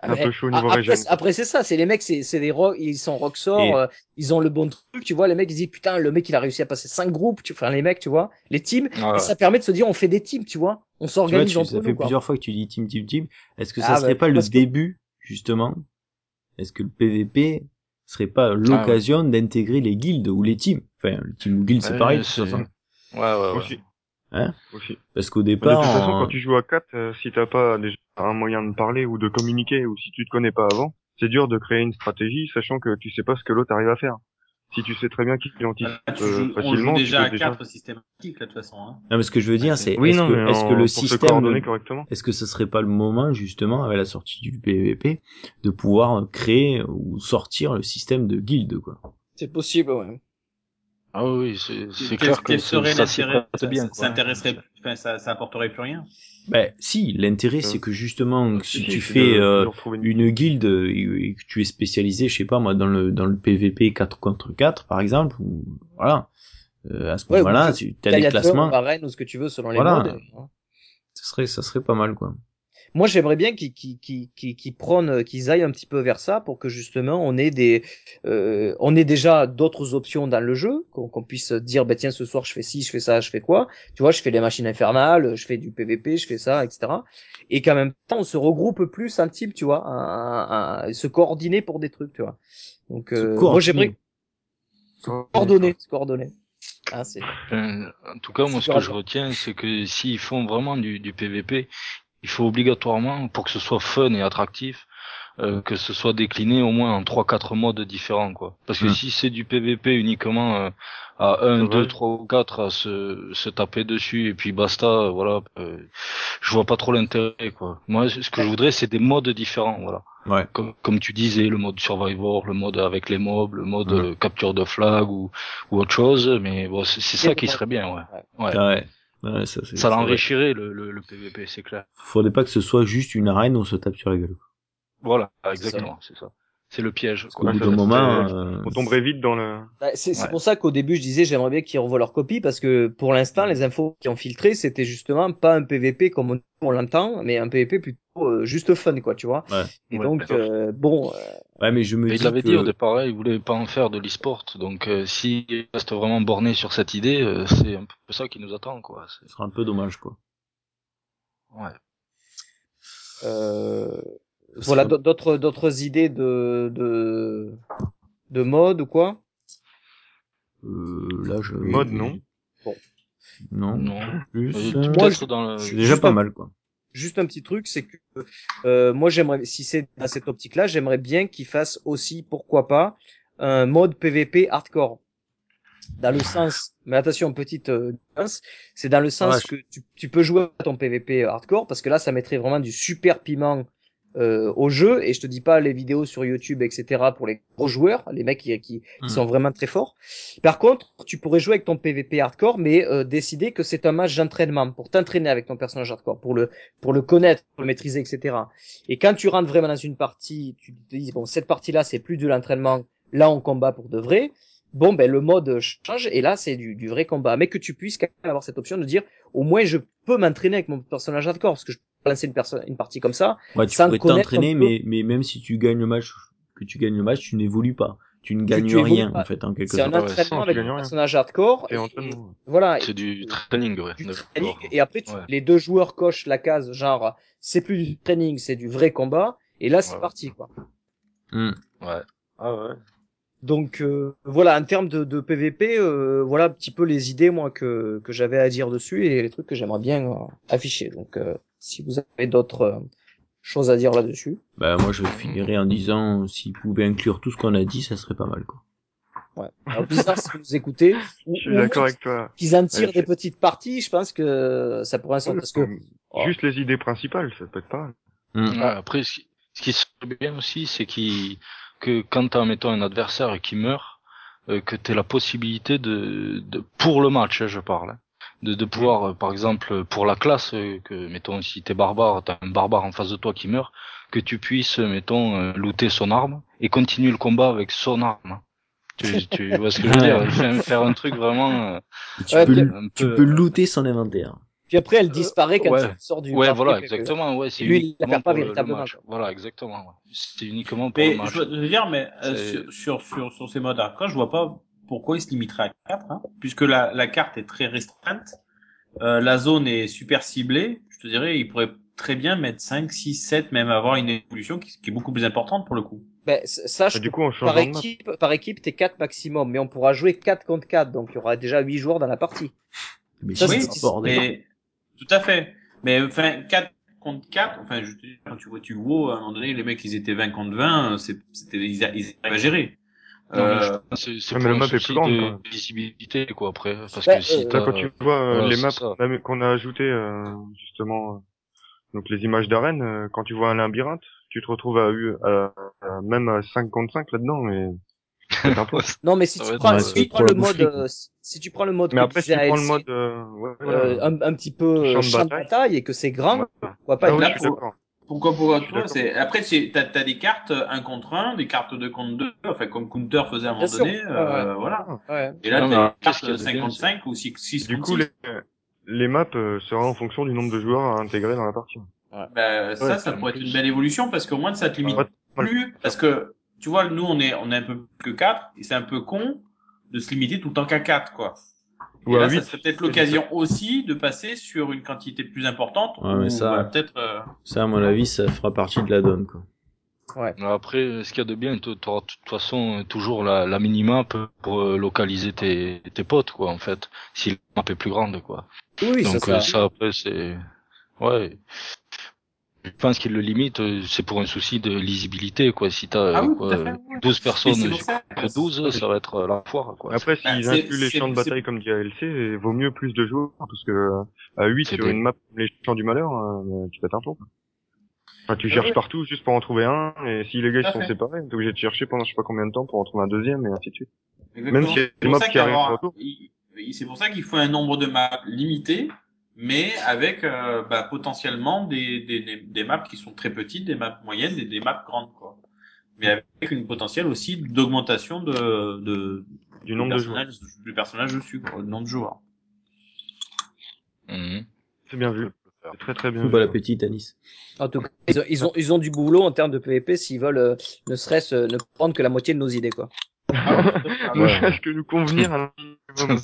un mais peu chaud au niveau après, après c'est ça, c'est les mecs, c'est c'est des rock, ils sont rocksor, Et- euh, ils ont le bon truc, tu vois. Les mecs ils disent putain, le mec il a réussi à passer cinq groupes, tu, enfin les mecs, tu vois, les teams. Ouais. Et ça permet de se dire on fait des teams, tu vois, on s'organise entre ça nous. fait quoi. plusieurs fois que tu dis team, team, team. Est-ce que ça Ah, serait bah, pas le que- début, justement? Est-ce que le PVP serait pas l'occasion d'intégrer les guildes ou les teams? Enfin, le team ou guild, c'est pareil, de toute c'est- façon. Ouais, ouais, ouais. Aussi. Hein? Aussi. Parce qu'au Mais de départ, toute façon, en- quand tu joues à 4, euh, si t'as pas déjà un moyen de parler ou de communiquer, ou si tu te connais pas avant, c'est dur de créer une stratégie, sachant que tu sais pas ce que l'autre arrive à faire. Si tu sais très bien qu'il anticipe Là, tu euh, on facilement, joue tu déjà à déjà... 4 systématiques, là, de toute façon. Hein. non, mais ce que je veux dire, c'est Oui, est-ce que, est-ce le système, est-ce que ce serait pas le moment, justement, avec la sortie du PVP, de pouvoir créer ou sortir le système de guilde, quoi? C'est possible, ouais. Ah oui, oui, c'est, c'est Quel- clair que c'est- serait ça bien, ça, intéresserait, enfin, ça, ça apporterait plus rien. Ben, si, l'intérêt, c'est Euh, que justement, si Si, tu c'est fais de- euh, une- une guilde euh, et que tu es spécialisé, je sais pas moi, dans le dans le PVP 4 contre 4 par exemple, ou voilà, euh, à ce moment-là, tu as des classements, arène ou ce que tu veux selon les Voilà. modes. hein. ça serait ça serait pas mal quoi. Moi, j'aimerais bien qu'ils qu'ils qu'ils prônent, aillent un petit peu vers ça pour que justement on ait des, euh, on ait déjà d'autres options dans le jeu, qu'on puisse dire, bah tiens, ce soir je fais ci, je fais ça, je fais quoi. Tu vois, je fais les machines infernales, je fais du PVP, je fais ça, etc. Et qu'en même temps on se regroupe plus un type, tu vois, un- se coordonner pour des trucs, tu vois. Donc, euh, moi coordonner. j'aimerais coordonner, se coordonner. Ah. Euh, En tout cas, moi, ce que je retiens, c'est que s'ils font vraiment du, du PVP, il faut obligatoirement, pour que ce soit fun et attractif, euh, que ce soit décliné au moins en 3-4 modes différents, quoi. Parce que Mm. si c'est du PVP uniquement euh, à 1, C'est 2, vrai. 3 ou 4 à se, se taper dessus et puis basta, voilà, euh, je vois pas trop l'intérêt, quoi. Moi, ce que je voudrais, c'est des modes différents, voilà. Ouais. Comme, comme tu disais, le mode Survivor, le mode avec les mobs, le mode euh, capture de flag ou, ou autre chose, mais bon, c'est c'est ça qui serait bien, ouais. Ouais. Ouais. Ouais, ça, l'enrichirait le, le, le PVP, c'est clair. Faudrait pas que ce soit juste une arène où on se tape sur la gueule. Voilà, exactement, c'est ça. C'est le piège. Quoi. bout d'un ça moment, euh, On tomberait vite dans le... Bah, c'est Ouais. pour ça qu'au début je disais j'aimerais bien qu'ils revoient leur copie parce que pour l'instant les infos qui ont filtré c'était justement pas un PVP comme on, on l'entend mais un PVP plutôt euh, juste fun quoi tu vois Ouais. et Ouais, donc euh, bon euh, ouais, mais je me Mais dis il l'avait que dit au départ, il voulait pas en faire de l'e-sport, donc euh, s'il reste vraiment borné sur cette idée, euh, c'est un peu ça qui nous attend, quoi. Ce sera un peu dommage quoi. Ouais. euh, voilà d'autres- d'autres idées de de de mode ou quoi? Euh, là, je Mode, non. Non. Non. Plus. Euh, euh, Moi, je- dans le... c'est je- déjà juste pas un- mal quoi. juste un petit truc c'est que euh, moi j'aimerais si c'est dans cette optique là j'aimerais bien qu'ils fassent aussi pourquoi pas un mode PVP hardcore dans le sens, mais attention, petite euh, c'est dans le sens Ouais, que tu, tu peux jouer à ton PVP hardcore, parce que là, ça mettrait vraiment du super piment euh, au jeu, et je te dis pas les vidéos sur YouTube, etc. pour les gros joueurs, les mecs qui, qui, qui Mhm. sont vraiment très forts. Par contre, tu pourrais jouer avec ton PVP hardcore, mais euh, décider que c'est un match d'entraînement pour t'entraîner avec ton personnage hardcore, pour le pour le connaître, pour le maîtriser, etc. Et quand tu rentres vraiment dans une partie, tu te dis bon cette partie-là c'est plus de l'entraînement, là on combat pour de vrai. Bon ben le mode change et là c'est du, du vrai combat, mais que tu puisses quand même avoir cette option de dire au moins je peux m'entraîner avec mon personnage hardcore parce que je lancer une personne une partie comme ça. Ouais, tu Sans pourrais t'entraîner, mais, mais même si tu gagnes le match, que tu gagnes le match, tu n'évolues pas. Tu ne gagnes tu rien, en fait, en quelque C'est un sorte. ouais, entraînement avec un rien. personnage hardcore. C'est et- entraînement. Voilà. C'est du training, ouais. du training et après tu- Ouais. les deux joueurs cochent la case genre c'est plus du training c'est du vrai combat et là c'est Ouais. parti quoi Hmm. Ouais. Ah ouais. donc euh, voilà en termes de, de PVP euh, voilà un petit peu les idées moi que que j'avais à dire dessus et les trucs que j'aimerais bien euh, afficher donc euh, si vous avez d'autres euh, choses à dire là-dessus Bah, moi, je finirai en disant, s'ils pouvaient inclure tout ce qu'on a dit, ça serait pas mal, quoi. ouais alors Blizzard si vous écoutez ou, Je suis d'accord avec toi. qu'ils en tirent Ouais, des petites parties je pense que ça pourrait être parce que oh. Juste les idées principales, ça peut être pas mal. Ouais, après, ce qui, ce qui serait bien aussi, c'est qu'il, que quand t'as, mettons, un adversaire qui meurt, euh, que t'aies la possibilité de, de, pour le match, hein, je parle, hein, de, de pouvoir, euh, par exemple, pour la classe, euh, que, mettons, si t'es barbare, t'as un barbare en face de toi qui meurt, que tu puisses, euh, mettons, euh, looter son arme et continuer le combat avec son arme. Tu, tu vois ce que je veux dire? Faire, faire un truc vraiment, euh, tu, Ouais, peux, tu peu- peux looter son inventaire. puis après elle disparaît quand ouais. il sort du Ouais, voilà, exactement, ouais, c'est lui, il la uniquement perd pas véritablement. Voilà, exactement, ouais. C'est uniquement pour Mais le match. je veux dire, mais euh, sur, sur, sur, sur ces modes hardcore, je vois pas pourquoi ils se limiteraient à 4, hein, puisque la, la carte est très restreinte, euh, la zone est super ciblée, je te dirais, ils pourraient très bien mettre 5, 6, 7, même avoir une évolution qui, qui est beaucoup plus importante pour le coup. Ben, s- sache Ah, du coup, on par équipe, par équipe, t'es 4 maximum, mais on pourra jouer 4 contre 4, donc il y aura déjà 8 joueurs dans la partie. Mais Ça, bordel. mais tout à fait. Mais enfin 4 contre 4, enfin je te dis, quand tu vois tu vois à un moment donné les mecs ils étaient 20 contre 20, euh, c'était ils, ils à gérer. Non, mais je Euh, c'est mais un map est plus grande, de quoi. visibilité, quoi, après. Parce Bah, que si euh, Là, t'as... quand tu vois euh, ouais, les maps qu'on a ajoutées, euh, justement, euh, donc les images d'arène, euh, quand tu vois un labyrinthe, tu te retrouves à, eu- à, à- même à 5 contre 5 là-dedans, mais. Non, mais si tu prends, si tu prends le la mode, euh, si- tu prends le mode Mais après, si tu prends le mode, euh, ouais, euh, un, un petit peu Champ de champ de bataille. et que c'est grand, Ouais. pourquoi pas Ah être oui, là Pourquoi pour Je suis toi d'accord. c'est après c'est t'as as des cartes 1 contre 1, des cartes 2 contre 2, enfin comme Counter faisait à un moment donné, euh, voilà. Ouais. Et là mais t'as des cartes de 5 bien, contre c'est- 5 ou 6 6 Du coup, 6. les, les maps euh, seront en fonction du nombre de joueurs à intégrer dans la partie. Ben, ça, Ouais, ça en pourrait être une belle évolution parce qu'au moins ça te limite Ouais. plus. Parce que, tu vois, nous, on est, on est un peu plus que 4 et c'est un peu con de se limiter tout le temps qu'à 4, quoi. Ou et à là, huit. ça serait peut-être l'occasion aussi de passer sur une quantité plus importante. Ouais, mais ça- peut-être, euh, Ça, à mon avis, ça fera partie de la donne, quoi. Après, ce qu'il y a de bien, tu auras de toute façon toujours la, la minimap pour euh, localiser tes, tes potes, quoi, en fait. Si la map est plus grande, quoi. Oui, Donc ça, euh, ça. ça, après, c'est... Ouais. Je pense qu'il le limite, euh, c'est pour un souci de lisibilité, quoi. Si t'as Ah euh, oui, quoi, tout à fait, ouais. 12 Mais personnes ça que 12, ça va être euh, la foire, quoi. Après, Bah, s'ils c'est- incluent les champs de bataille comme dit ALC, il vaut mieux plus de joueurs, parce que euh, à 8 C'est sur des- une map comme les champs du malheur, euh, tu pètes un quoi. Enfin, tu cherches ouais. partout juste pour en trouver un, et si les gars ils sont fait. séparés, t'es obligé de chercher pendant je sais pas combien de temps pour en trouver un deuxième, et ainsi de suite. exactement. Même il- C'est pour ça qu'il faut un nombre de maps limité, mais avec euh, bah, potentiellement des, des, des, des maps qui sont très petites, des maps moyennes et des maps grandes, quoi. Mais avec une potentielle aussi d'augmentation de, de, Du nombre de personnage, du personnage dessus, quoi, le nombre de joueurs. Mhm. C'est bien vu. Très très bien Bon appétit, Anis. En tout cas, ils ont, ils ont, ils ont du boulot en termes de PVP s'ils veulent euh, ne serait-ce euh, ne prendre que la moitié de nos idées, quoi. Ne Ouais. serait-ce que nous convenir à minimum.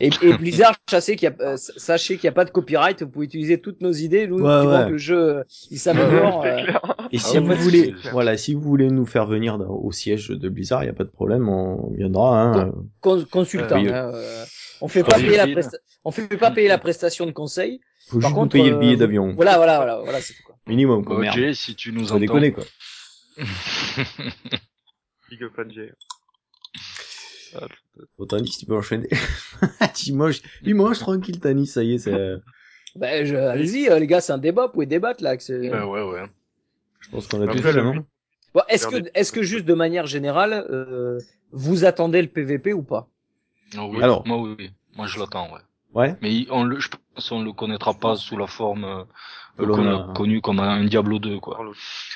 Et, et Blizzard, sachez qu'il y a, euh, sachez qu'il n'y a pas de copyright, vous pouvez utiliser toutes nos idées, nous, Ouais, ouais. que le jeu, euh, il s'améliore. Euh. Et Ah si vous voulez, voilà, si vous voulez nous faire venir au siège de Blizzard, il y a pas de problème, on viendra. Hein. con- consultant. Hein, euh, on fait Ah, pas oui, payer la oui. presta- on fait pas payer la prestation de conseil. Faut Par juste contre, nous payer le billet d'avion. Voilà, voilà, voilà, voilà, c'est tout. Quoi. Minimum, quoi. Merde. Si tu nous Faut entends. déconner, quoi. Big up à Jay. Au Tanis, tu peux enchaîner. tu manges, tu manges tranquille, Tanis, ça y est, c'est, euh, Ben, je, allez-y, euh, les gars, c'est un débat, vous pouvez débattre, là. que c'est- Ouais, ouais, ouais. je pense qu'on a tout fait, non Bon, est-ce que, est-ce que juste de manière générale, euh, vous attendez le PVP ou pas? Ah oui. Alors. Moi, oui. Moi, je l'attends, ouais. Ouais. Mais on le, je pense qu'on le connaîtra pas sous la forme euh, Que qu'on a- connu comme un Diablo 2, quoi.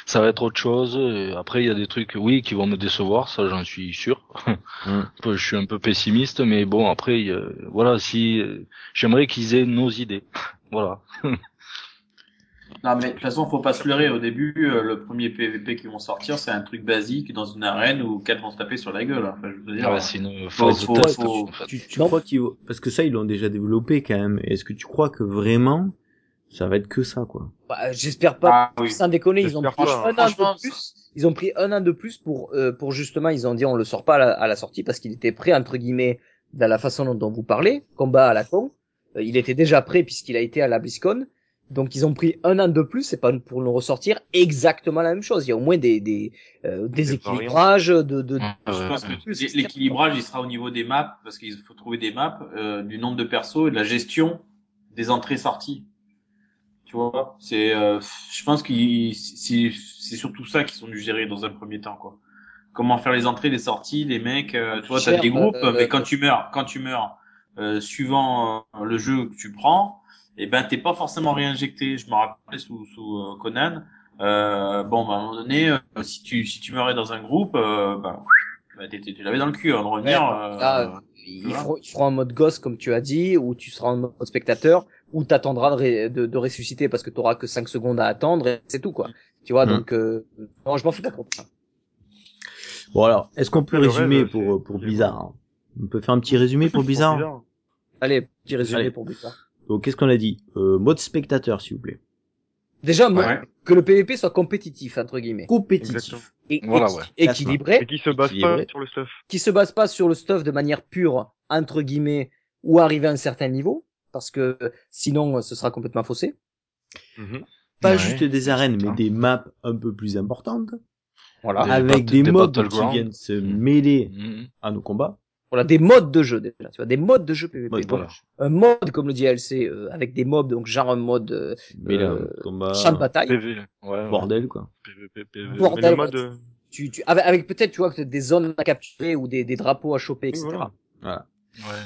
Ça va être autre chose. et après, il y a des trucs, oui, qui vont me décevoir, ça, j'en suis sûr. Mm. je suis un peu pessimiste, mais bon, après, a- voilà, si euh, j'aimerais qu'ils aient nos idées. voilà. Non, mais de toute façon, faut pas se leurrer. Au début, euh, le premier PVP qui vont sortir, c'est un truc basique dans une arène où quatre vont se taper sur la gueule. Enfin, je veux dire. Ouais, c'est une phase faut- de test. faut- en fait. Tu, tu crois qu'ils, parce que ça, ils l'ont déjà développé quand même. Est-ce que tu crois que vraiment, ça va être que ça, quoi? bah, J'espère pas. Ah oui. Sans déconner, ils ont pris pas, un an de plus. Ils ont pris un an de plus pour, euh, pour justement, ils ont dit on le sort pas à la, à la sortie parce qu'il était prêt, entre guillemets, dans la façon dont, dont vous parlez, combat à la con. Euh, il était déjà prêt puisqu'il a été à la BlizzCon. Donc ils ont pris un an de plus, c'est pas pour nous ressortir exactement la même chose. Il y a au moins des, des, euh, des équilibrages de, de, Je pense que l'é- l'équilibrage, il sera au niveau des maps, parce qu'il faut trouver des maps, euh, du nombre de persos et de la gestion des entrées-sorties. Tu vois, c'est, euh, je pense que c'est c'est surtout ça qu'ils sont dû gérer dans un premier temps, quoi. Comment faire les entrées, les sorties, les mecs, euh, tu vois, t'as des groupes, euh, mais quand tu meurs, quand tu meurs, euh, suivant euh, le jeu que tu prends, eh ben t'es pas forcément réinjecté. Je me rappelle sous, sous euh, Conan, euh, bon, bah, à un moment donné, euh, si tu si tu meurais dans un groupe, euh, bah, bah tu l'avais dans le cul avant de revenir. euh, Là, ils, feront, ils feront en mode gosse, comme tu as dit, ou tu seras en mode spectateur, ou t'attendras de, ré- de, de ressusciter parce que t'auras que 5 secondes à attendre, et c'est tout, quoi. Tu vois, Mm. donc, euh, non, je m'en fous pas trop de ça. Bon, alors, est-ce qu'on peut Après, le résumer pour, c'est- pour Blizzard? hein? On peut faire un petit résumé pour Blizzard? Bizarre. Allez, petit résumé Allez. pour Blizzard. Donc, qu'est-ce qu'on a dit? Euh, mode spectateur, s'il vous plaît. Déjà, moi, Ouais. que le PVP soit compétitif, entre guillemets. Compétitif. Et, Voilà, ouais. équilibré, Et qui se base Équilibré. pas sur le stuff. qui se base pas sur le stuff de manière pure, entre guillemets, ou arriver à un certain niveau, parce que sinon, euh, ce sera complètement faussé. Mhm. Pas Ouais, juste des arènes, mais des maps un peu plus importantes. Voilà. Des avec des, des mobs qui viennent se Mhm. mêler Mhm. à nos combats. Voilà, des modes de jeu, déjà, tu vois, des modes de jeu PVP. Mode, Donc, voilà. un mode comme le DLC euh, avec des mobs donc genre un mode euh, Mêler à euh, nos combats. champ de bataille PV. Ouais. Bordel, quoi. PVP, PV. Bordel. Mais le ouais. mode, euh, tu, tu avec, avec peut-être tu vois des zones à capturer ou des, des drapeaux à choper etc voilà. Voilà. Ouais.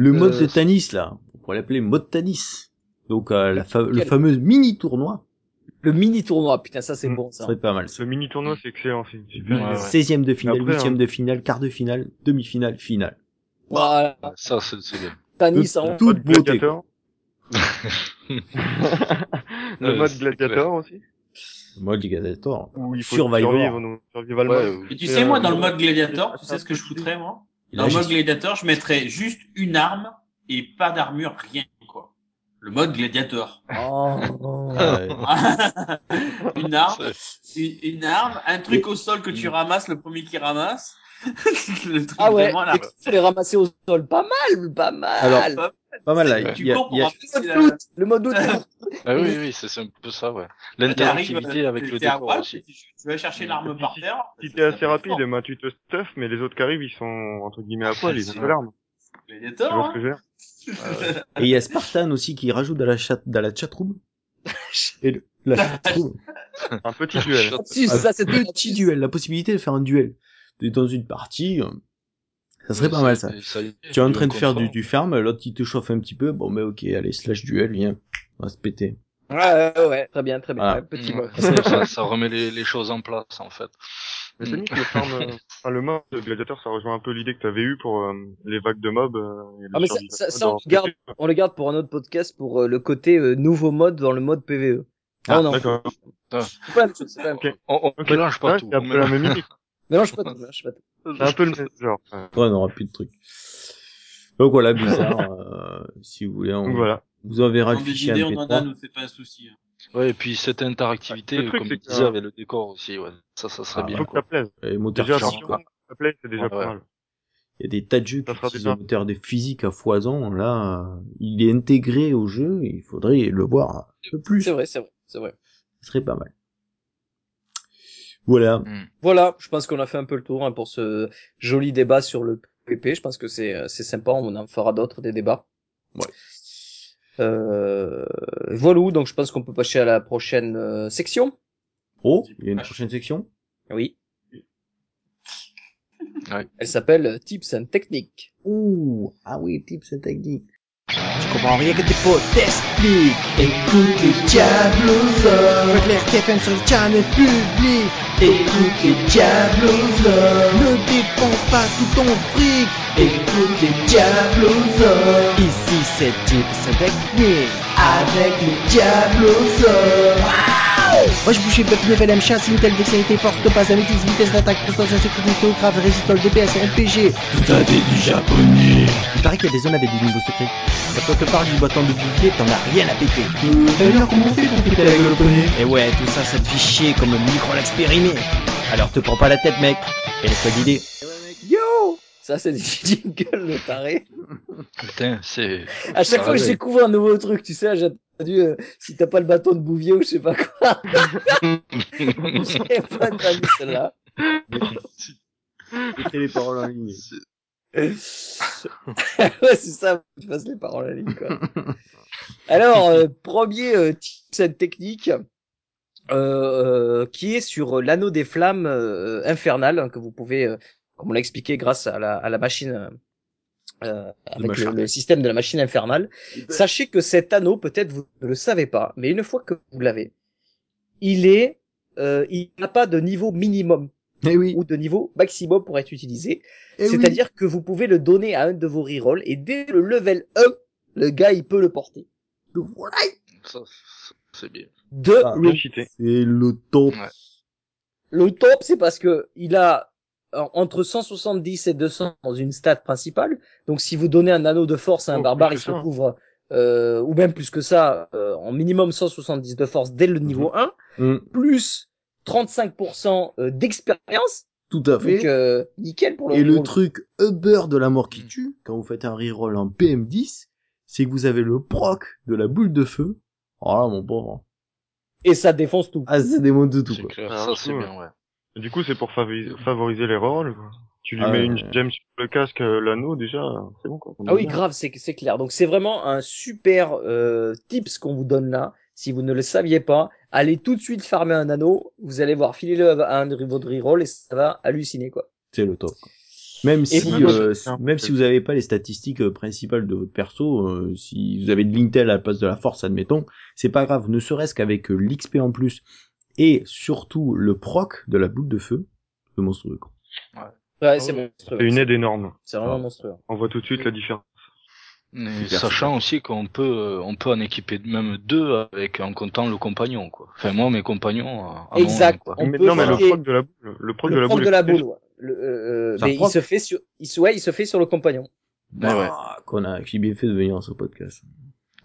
Le mode Euh, de Tanis, là. On pourrait l'appeler mode Tanis. Donc, euh, la fa- le fameux mini tournoi. le mini tournoi putain ça c'est Mm. bon Ça ça serait pas mal. ce mini tournoi, c'est excellent. C'est super. Ouais, ouais. 16e de finale, Après, 8e hein. de finale, quart de finale, demi-finale, finale. voilà Ça, c'est c'est bien. Tanis Tout- en toute mode beauté, gladiator. le mode c'est gladiator aussi. Mode Gladiator. Où il faut Survivor. survival Ouais, mode. Et tu sais, moi, euh, dans le mode gladiator, tu sais ce que je foutrais, moi? Dans le mode gladiator, je mettrais juste une arme et pas d'armure, rien, quoi. Le mode gladiator. Oh. Une arme, une, une arme, un truc au sol que tu ramasses, le premier qui ramasse. le truc ah ouais vraiment là. et faut les ramasser au sol pas mal pas mal Alors, Pas- pas mal, là. tu Il y a- cours il y a- pour le mode la- août Ah oui, oui, c'est un peu ça, ouais. L'interactivité avec le à décor aussi. Tu, tu vas chercher l'arme par terre. Si t'es assez rapide, ben, tu te stuff, mais les autres qui arrivent, ils sont, entre guillemets, à poil, ils ont pas l'arme. Tu Gladiator, vois ce hein. Et il y a Spartan aussi qui rajoute dans la chat, dans la chatroom. Et le, la chatroom. Un petit duel. si ça c'est un petit duel, la possibilité de faire un duel. T'es dans une partie, euh, ça serait pas mal ça- est, Tu es en train de faire du, du ferme, l'autre il te chauffe un petit peu, bon mais ok, allez, slash duel, viens, on va se péter. ouais, ouais, ouais, très bien très bien Voilà. Ouais, petit Mm, ouais, ça, ça remet les, les choses en place, en fait. Mais c'est que le farm, euh, enfin, le mode de gladiator, ça rejoint un peu l'idée que t'avais eue pour euh, les vagues de mobs. euh, Ah, mais ça- ça- ça, on garde- on le garde pour un autre podcast pour euh, le côté euh, nouveau mode dans le mode PVE Ah, non non D'accord. c'est pas la même chose c'est pas la même Ok. chose On, on Ok. mélange pas Ouais, tout. c'est un on peu la mélange- même idée. mélange pas tout mélange pas tout C'est un peu le même genre. Ouais. On n'aura plus de trucs. Donc voilà, bizarre, euh, si vous voulez, on voilà. vous enverra le fichier idées, on en a, MP3. nous, c'est pas un souci. hein. Ouais, et puis cette interactivité, Le comme tu disais, avec le décor aussi, ouais. Ça, ça serait Ah, Il bien, faut que ça plaise. Et moteur Déjà, quoi. que ça plaise, c'est déjà Ouais, pas ouais. mal. Il y a des tas de jeux qui utilisent le moteur de physique à foison. Là, euh, il est intégré au jeu. Il faudrait le voir un peu plus. c'est vrai c'est vrai c'est vrai Ce serait pas mal. Voilà. Voilà, je pense qu'on a fait un peu le tour hein, pour ce joli débat sur le PP. Je pense que c'est euh, c'est sympa, on en fera d'autres des débats. Ouais. Euh, voilà, donc je pense qu'on peut passer à la prochaine euh, section. Oh, il y a une prochaine section? Oui. Ouais. Elle s'appelle Tips and Techniques. Ouh, ah oui, tips et techniques. Je comprends rien que tes potes t'expliquent. Écoute les Claire sur le channel public. Écoute les Diablos Ne dépense pas tout ton fric. Écoute les Diablos Ici c'est Tips and Techniques. Avec les Diablos Moi je bouge Buffy Level M chasse, Intel, Dextérité, Force, Topaz, Amétis, Vitesse d'attaque, Prestance, Sécurité, Grave, Résistol, DPS, RPG. Putain t'es du japonais Il paraît qu'il y a des zones avec des niveaux secrets. Quand on te parle du bâton de bouclier, t'en as rien à péter. D'ailleurs comment on fait pour péter avec le japonais Et ouais, tout ça, ça te fait chier comme un micro l'expérimé. Alors te prends pas la tête mec, et laisse-toi guider. Yo Ça c'est des jingles le taré. Putain, c'est. À chaque Ça fois que je découvre un nouveau truc, tu sais, j'ai entendu euh, si t'as pas le bâton de Bouvier ou je sais pas quoi. J'ai pas entendu celle-là. Mettez les paroles en ligne. ouais, c'est ça, tu passes les paroles la ligne, quoi. Alors, euh, premier euh, and technique, euh, qui est sur l'anneau des flammes euh, infernales, hein, que vous pouvez, euh, comme on l'a expliqué, grâce à la, à la machine, euh, euh, avec le, système de la machine infernale. Sachez que cet anneau, peut-être vous ne le savez pas, mais une fois que vous l'avez, il est, euh, il n'a pas de niveau minimum Eh oui. ou de niveau maximum pour être utilisé. eh oui. C'est-à-dire que vous pouvez le donner à un de vos rerolls et dès le level 1, le gars il peut le porter. Voilà. Ça, c'est bien. De Ah, le. C'est le top. Ouais. le top, c'est parce que il a entre 170 et 200 dans une stat principale. Donc si vous donnez un anneau de force à un Oh, barbare, il se couvre euh, ou même plus que ça euh, en minimum 170 de force dès le niveau 1 Mm, plus 35% euh, d'expérience. tout à fait. Donc euh, nickel pour le Et le reroll. truc Uber de la mort qui Mm. tue, quand vous faites un reroll en PM10, c'est que vous avez le proc de la boule de feu. Oh là, mon pauvre. et ça défonce tout. Ah, ça démonte tout, C'est clair, Ah, ça c'est ouais. bien, ouais. Du coup, c'est pour favoriser, favoriser les rerolls. Tu lui Ah mets une gemme sur le casque, euh, l'anneau, déjà, c'est bon, quoi. Ah oui, grave, c'est c'est clair. Donc c'est vraiment un super euh, tips qu'on vous donne là. Si vous ne le saviez pas, allez tout de suite farmer un anneau. Vous allez voir, filez-le à un de reroll et ça va halluciner quoi. C'est le top. Même si, euh, même si vous avez pas les statistiques euh, principales de votre perso, euh, si vous avez de l'intel à la place de la force, admettons, c'est pas grave. Ne serait-ce qu'avec euh, l'XP en plus et surtout le proc de la boule de feu, c'est monstrueux. quoi. Ouais, c'est ouais. monstrueux. C'est une aide énorme. C'est vraiment Ah. monstrueux. On voit tout de suite la différence. Mais Super, sachant aussi qu'on peut, euh, on peut en équiper même deux avec en comptant le compagnon, quoi. Enfin moi mes compagnons. euh, Exact. quoi. On mais peut non, mais le proc de la boule, le proc le de la proc boule. de la boule. ouais. Le, euh, Ça mais il se fait sur, il se, ouais, il se fait sur le compagnon. Ouais, ouais. Ah, qu'on a, bien fait de venir dans ce podcast.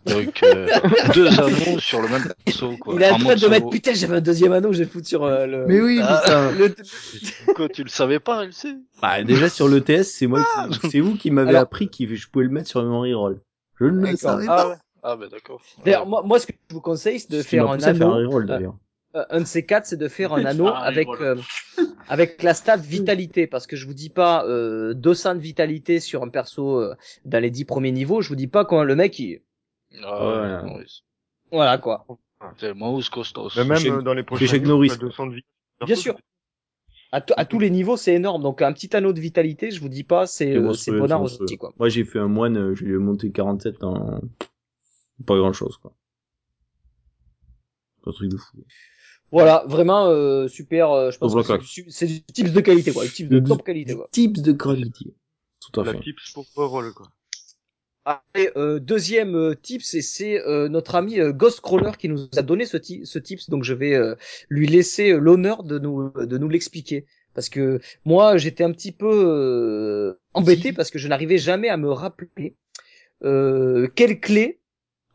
Donc euh, deux anneaux sur le même perso, quoi. il est en En train mode de mettre putain, j'avais un deuxième anneau, je vais le foutre sur euh, le. Mais oui, Ah. putain. le- Quoi, tu le savais pas, elle sait. Bah, déjà sur le TS, c'est moi, qui- c'est vous qui m'avez Alors- appris que je pouvais le mettre sur mon reroll. Je ne le savais Ah pas. ouais. Ah ben d'accord. D'ailleurs, moi, moi, ce que je vous conseille, c'est de faire un à faire anneau. un reroll d'ailleurs. Euh, un de ces quatre, c'est de faire un anneau Ah, avec voilà. euh, avec la stat vitalité, parce que je vous dis pas euh, 200 de vitalité sur un perso euh, dans les 10 premiers niveaux, je vous dis pas quand le mec, il... Ah, Ouais. Norris. voilà quoi. C'est Maus Costos. Mais même euh, dans les prochains chez Norris, t'as quoi. 200 de vie. Bien sûr. À, to- à tous les niveaux, c'est énorme. Donc un petit anneau de vitalité, je vous dis pas, c'est C'est euh, c'est monstrueux. aussi quoi. Moi, j'ai fait un moine, euh, je lui ai monté 47 en pas grand chose, quoi. C'est un truc de fou. Voilà, vraiment euh, super. euh, je pense que c'est du, tips de qualité quoi, du tips de top qualité quoi. Tips de qualité. Tout à La fait. tips pour reroll, quoi. Après, euh, deuxième euh, tips, et c'est euh, notre ami euh, Ghostcrawler qui nous a donné ce, ti- ce tips, donc je vais euh, lui laisser euh, l'honneur de nous de nous l'expliquer. Parce que moi, j'étais un petit peu euh, embêté parce que je n'arrivais jamais à me rappeler euh, quelle clé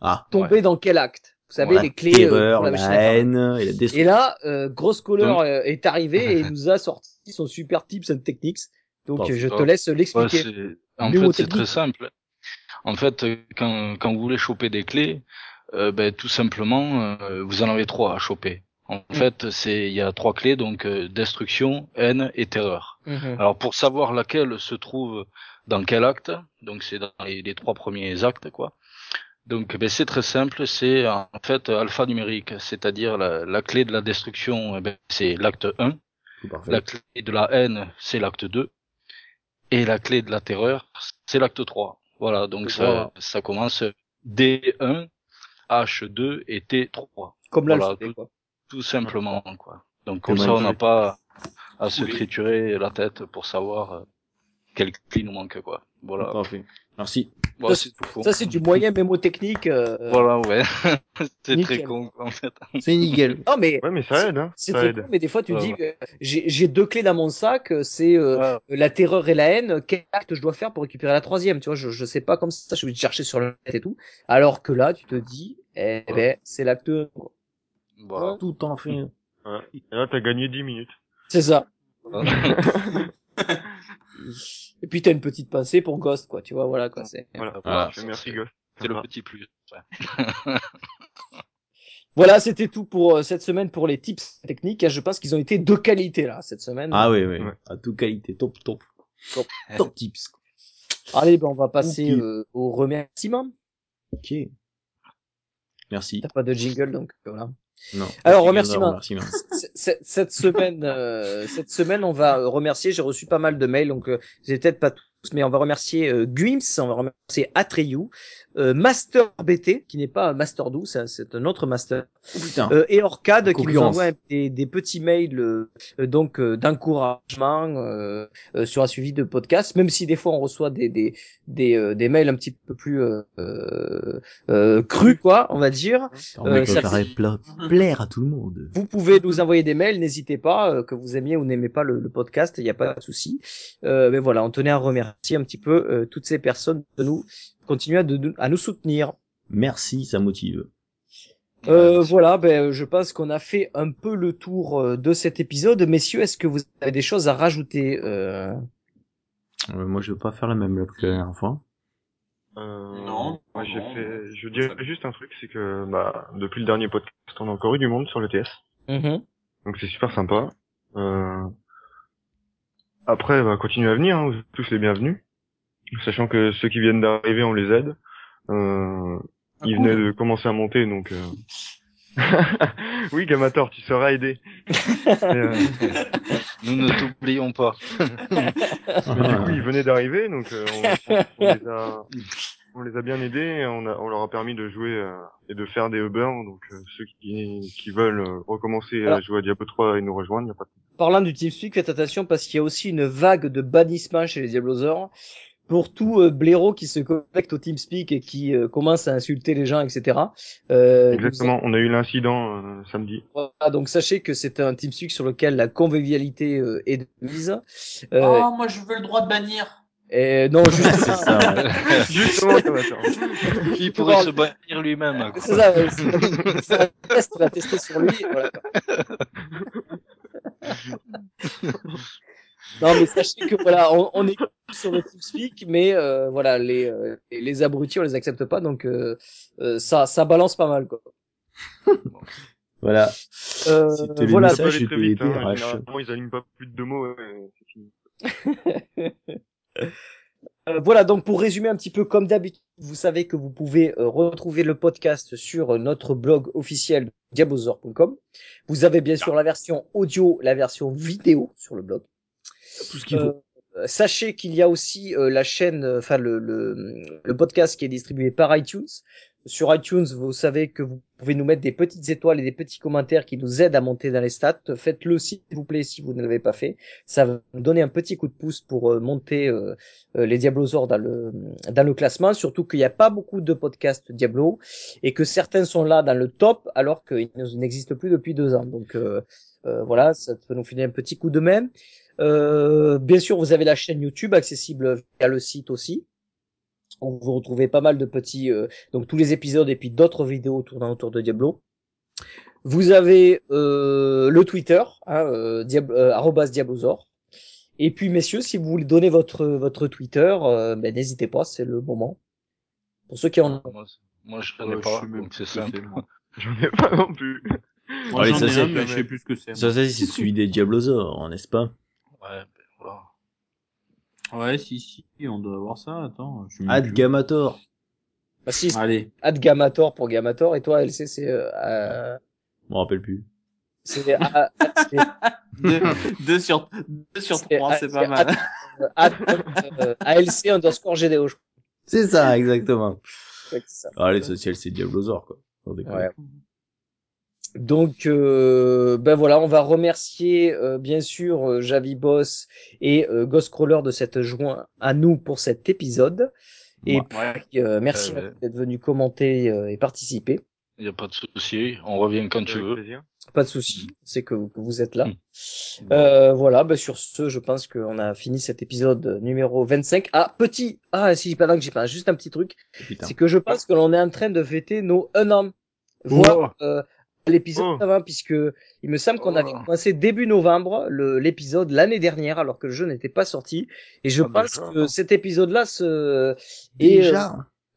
Ah. tombait dans quel acte. Vous savez, les clés terreur, la la, haine et la Et là, euh, Ghostcrawler Donc- est arrivé et il nous a sorti son super tips and techniques. Donc je te laisse Ouais, l'expliquer. c'est- en fait, c'est très simple. En fait, quand, quand vous voulez choper des clés, euh, ben, tout simplement, euh, vous en avez trois à choper. En fait, c'est il y a trois clés donc euh, destruction, haine et terreur. Mhm. Alors pour savoir laquelle se trouve dans quel acte, donc c'est dans les, les trois premiers actes quoi. Donc ben, c'est très simple, c'est en fait alpha numérique, c'est-à-dire la, la clé de la destruction, eh ben, c'est l'acte 1, Tout parfait. la clé de la haine, c'est l'acte 2, et la clé de la terreur, c'est l'acte 3. Voilà, donc Voilà. ça, ça commence D1, H2 et T3, Comme Voilà, tout- quoi. tout simplement quoi. Donc comme ça on n'a pas à se Oui. triturer la tête pour savoir quelle clé nous manque quoi. Voilà. Parfait. Merci. Voilà, Ça, c'est tout con. Ça, c'est du moyen mémotechnique. euh, Voilà, ouais. c'est Nickel. très con, en fait. C'est nickel. Non, mais Ouais, mais ça aide, hein. c'est Ça très aide. cool, mais des fois, tu Ouais, dis, euh, j'ai j'ai deux clés dans mon sac, euh, c'est euh, Ouais. la terreur et la haine. Quel acte je dois faire pour récupérer la troisième? Tu vois, je, je sais pas comme ça, je vais chercher sur le net et tout. Alors que là, tu te dis, eh ben, c'est l'acte 1. quoi. Voilà. Tout en fait. Et là, t'as gagné 10 minutes. C'est ça. Et puis, t'as une petite pensée pour Ghost, quoi. Tu vois, voilà, quoi. C'est... Voilà. Voilà, Je- Merci, Ghost. C'est le petit plus. ouais. Voilà, c'était tout pour euh, cette semaine pour les tips techniques. Je pense qu'ils ont été de qualité, là, cette semaine. Ah oui, oui. Ouais. À toute qualité. Top, top. Top. Top tips. Allez, ben, on va passer euh, au remerciement. Ok. Merci. T'as pas de jingle, donc voilà. Non. Alors, c- cette semaine, euh, cette semaine, on va remercier. J'ai reçu pas mal de mails, donc euh, j'ai peut-être pas tous, mais on va remercier euh, Guims, on va remercier Atreyu, euh, Master BT, qui n'est pas Master 12, ça, c'est un autre Master, Oh, putain. euh, et Orcade qui nous envoie des, des petits mails euh, donc euh, d'encouragement euh, euh, sur un suivi de podcast, même si des fois on reçoit des des des, euh, des mails un petit peu plus euh, euh, euh, crus, quoi, on va dire. On euh, va ça pla- plaire à tout le monde. Vous pouvez nous envoyer des mails, n'hésitez pas, euh, que vous aimiez ou n'aimez pas le, le podcast, il n'y a pas de souci. Euh, mais voilà, on tenait à remercier un petit peu euh, toutes ces personnes de nous continuer à, de- à nous soutenir. Merci, ça motive. Euh, voilà, ben, je pense qu'on a fait un peu le tour euh, de cet épisode. Messieurs, est-ce que vous avez des choses à rajouter euh... Euh, moi, je veux pas faire la même que la dernière fois. Euh, Non, moi, j'ai non. fait, je dirais juste un truc, c'est que, bah, depuis le dernier podcast, on a encore eu du monde sur le TS. mhm. Donc c'est super sympa. Euh... Après, bah, continuez à venir, hein, vous êtes tous les bienvenus. Sachant que ceux qui viennent d'arriver, on les aide. Euh... Ils cool. venaient de commencer à monter, donc... euh, oui, Gamator, tu seras aidé. Euh, Nous ne t'oublions pas. mais du coup, ils venaient d'arriver, donc euh, on, on les a, on les a bien aidés. On, a, on leur a permis de jouer euh, et de faire des Uber. Donc euh, ceux qui, qui veulent euh, recommencer à jouer à Diablo 3 et nous rejoindre, y a pas de Parlant du TeamSpeak, faites attention parce qu'il y a aussi une vague de bannissement chez les Diablosaures. Pour tout euh, blaireau qui se connecte au TeamSpeak et qui euh, commence à insulter les gens, etc. Euh, Exactement, on a eu l'incident euh, samedi. Voilà, donc sachez que c'est un TeamSpeak sur lequel la convivialité euh, est de mise. Euh, Oh, moi je veux le droit de bannir. Et non, C'est justement, ça, ouais. Justement. Il pourrait se bannir lui-même. quoi. c'est ça, c'est un test, on va tester sur lui. Voilà. non, mais sachez que voilà, on, on est sur le TeamSpeak, mais euh, voilà, les, euh, les les abrutis, on les accepte pas, donc euh, euh, ça, ça balance pas mal, quoi. Voilà. Euh, C'était voilà, Ça peut aller très vite, hein. DRH. Généralement, ils alignent pas plus de deux mots, et c'est fini. Euh, voilà, donc pour résumer un petit peu comme d'habitude, vous savez que vous pouvez euh, retrouver le podcast sur euh, notre blog officiel diabosor.com. Vous avez bien sûr la version audio, la version vidéo sur le blog. Tout ce qu'il faut. Sachez qu'il y a aussi la chaîne, enfin le, le, le podcast qui est distribué par iTunes. Sur iTunes, vous savez que vous pouvez nous mettre des petites étoiles et des petits commentaires qui nous aident à monter dans les stats. Faites-le s'il vous plaît si vous ne l'avez pas fait. Ça va nous donner un petit coup de pouce pour euh, monter euh, euh, les Diablosaures dans le dans le classement. Surtout qu'il n'y a pas beaucoup de podcasts Diablo et que certains sont là dans le top alors qu'ils n'existent plus depuis deux ans. Donc voilà, ça peut nous filer un petit coup de main. Bien sûr, vous avez la chaîne YouTube accessible via le site aussi. Où Vous retrouvez pas mal de petits, euh, donc tous les épisodes et puis d'autres vidéos tournant autour de Diablo. Vous avez euh, le Twitter, hein, euh, Diab- euh. Et puis messieurs, si vous voulez donner votre votre Twitter, euh, ben, n'hésitez pas, c'est le moment. Pour ceux qui en ont. Moi, moi, je Ouais, n'en ai je pas, c'est simple. moi. J'en ai pas non plus. Moi, Allez, j'en ça, c'est je sais plus ce que c'est. Ça, c'est celui des Diablosaures, n'est-ce pas? Ouais. Ouais, si, si, on doit avoir ça. Attends, je suis Ad Gamator. Bah si, Allez. Ad Gamator pour Gamator, et toi, LC, c'est... Euh, euh, Je me rappelle plus. c'est A- c'est- deux, deux sur, deux sur C'est- trois, ah, c'est c'est pas mal. Ad- euh, ALC underscore GDO, je C'est ça, exactement. crois que c'est ça. Ah, l'essentiel, c'est Diablosaure, quoi. Sans déconner. Ouais. Donc, euh, ben voilà, on va remercier euh, bien sûr euh, Javi Boss et euh, Ghostcrawler de s'être joint à nous pour cet épisode. Et Ouais. puis, euh, merci ouais. d'être venu commenter euh, et participer. Il n'y a pas de souci. On revient quand tu veux. plaisir. Pas de souci, c'est que, que vous êtes là. Mm. Euh, voilà, ben sur ce, je pense qu'on a fini cet épisode numéro 25. Ah, petit, ah si, que j'ai pas, juste un petit truc, c'est que je pense que l'on est en train de fêter nos un an, voire euh, l'épisode Oh. avant, puisque il me semble qu'on avait Oh. commencé début novembre le- l'épisode l'année dernière, alors que le jeu n'était pas sorti. Et je Ah, pense déjà. que cet épisode-là se et euh,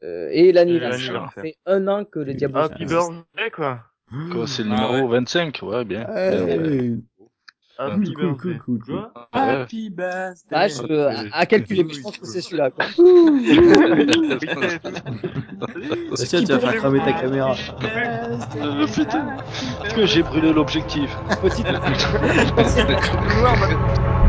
euh, et l'anniversaire l'anniversaire. fait un an que les Diablos. Happy birthday, quoi. Quoi, c'est le Ah numéro ouais. 25 Ouais, bien. Hey. Happy Cool, cool, birthday. cool, cool. Quoi Ouais. Happy birthday. Ah, je, à, à calculer, mais je pense que c'est celui-là. Quoi. Tiens, tu vas faire cramer ta caméra. Euh, putain, que j'ai brûlé l'objectif. Petite,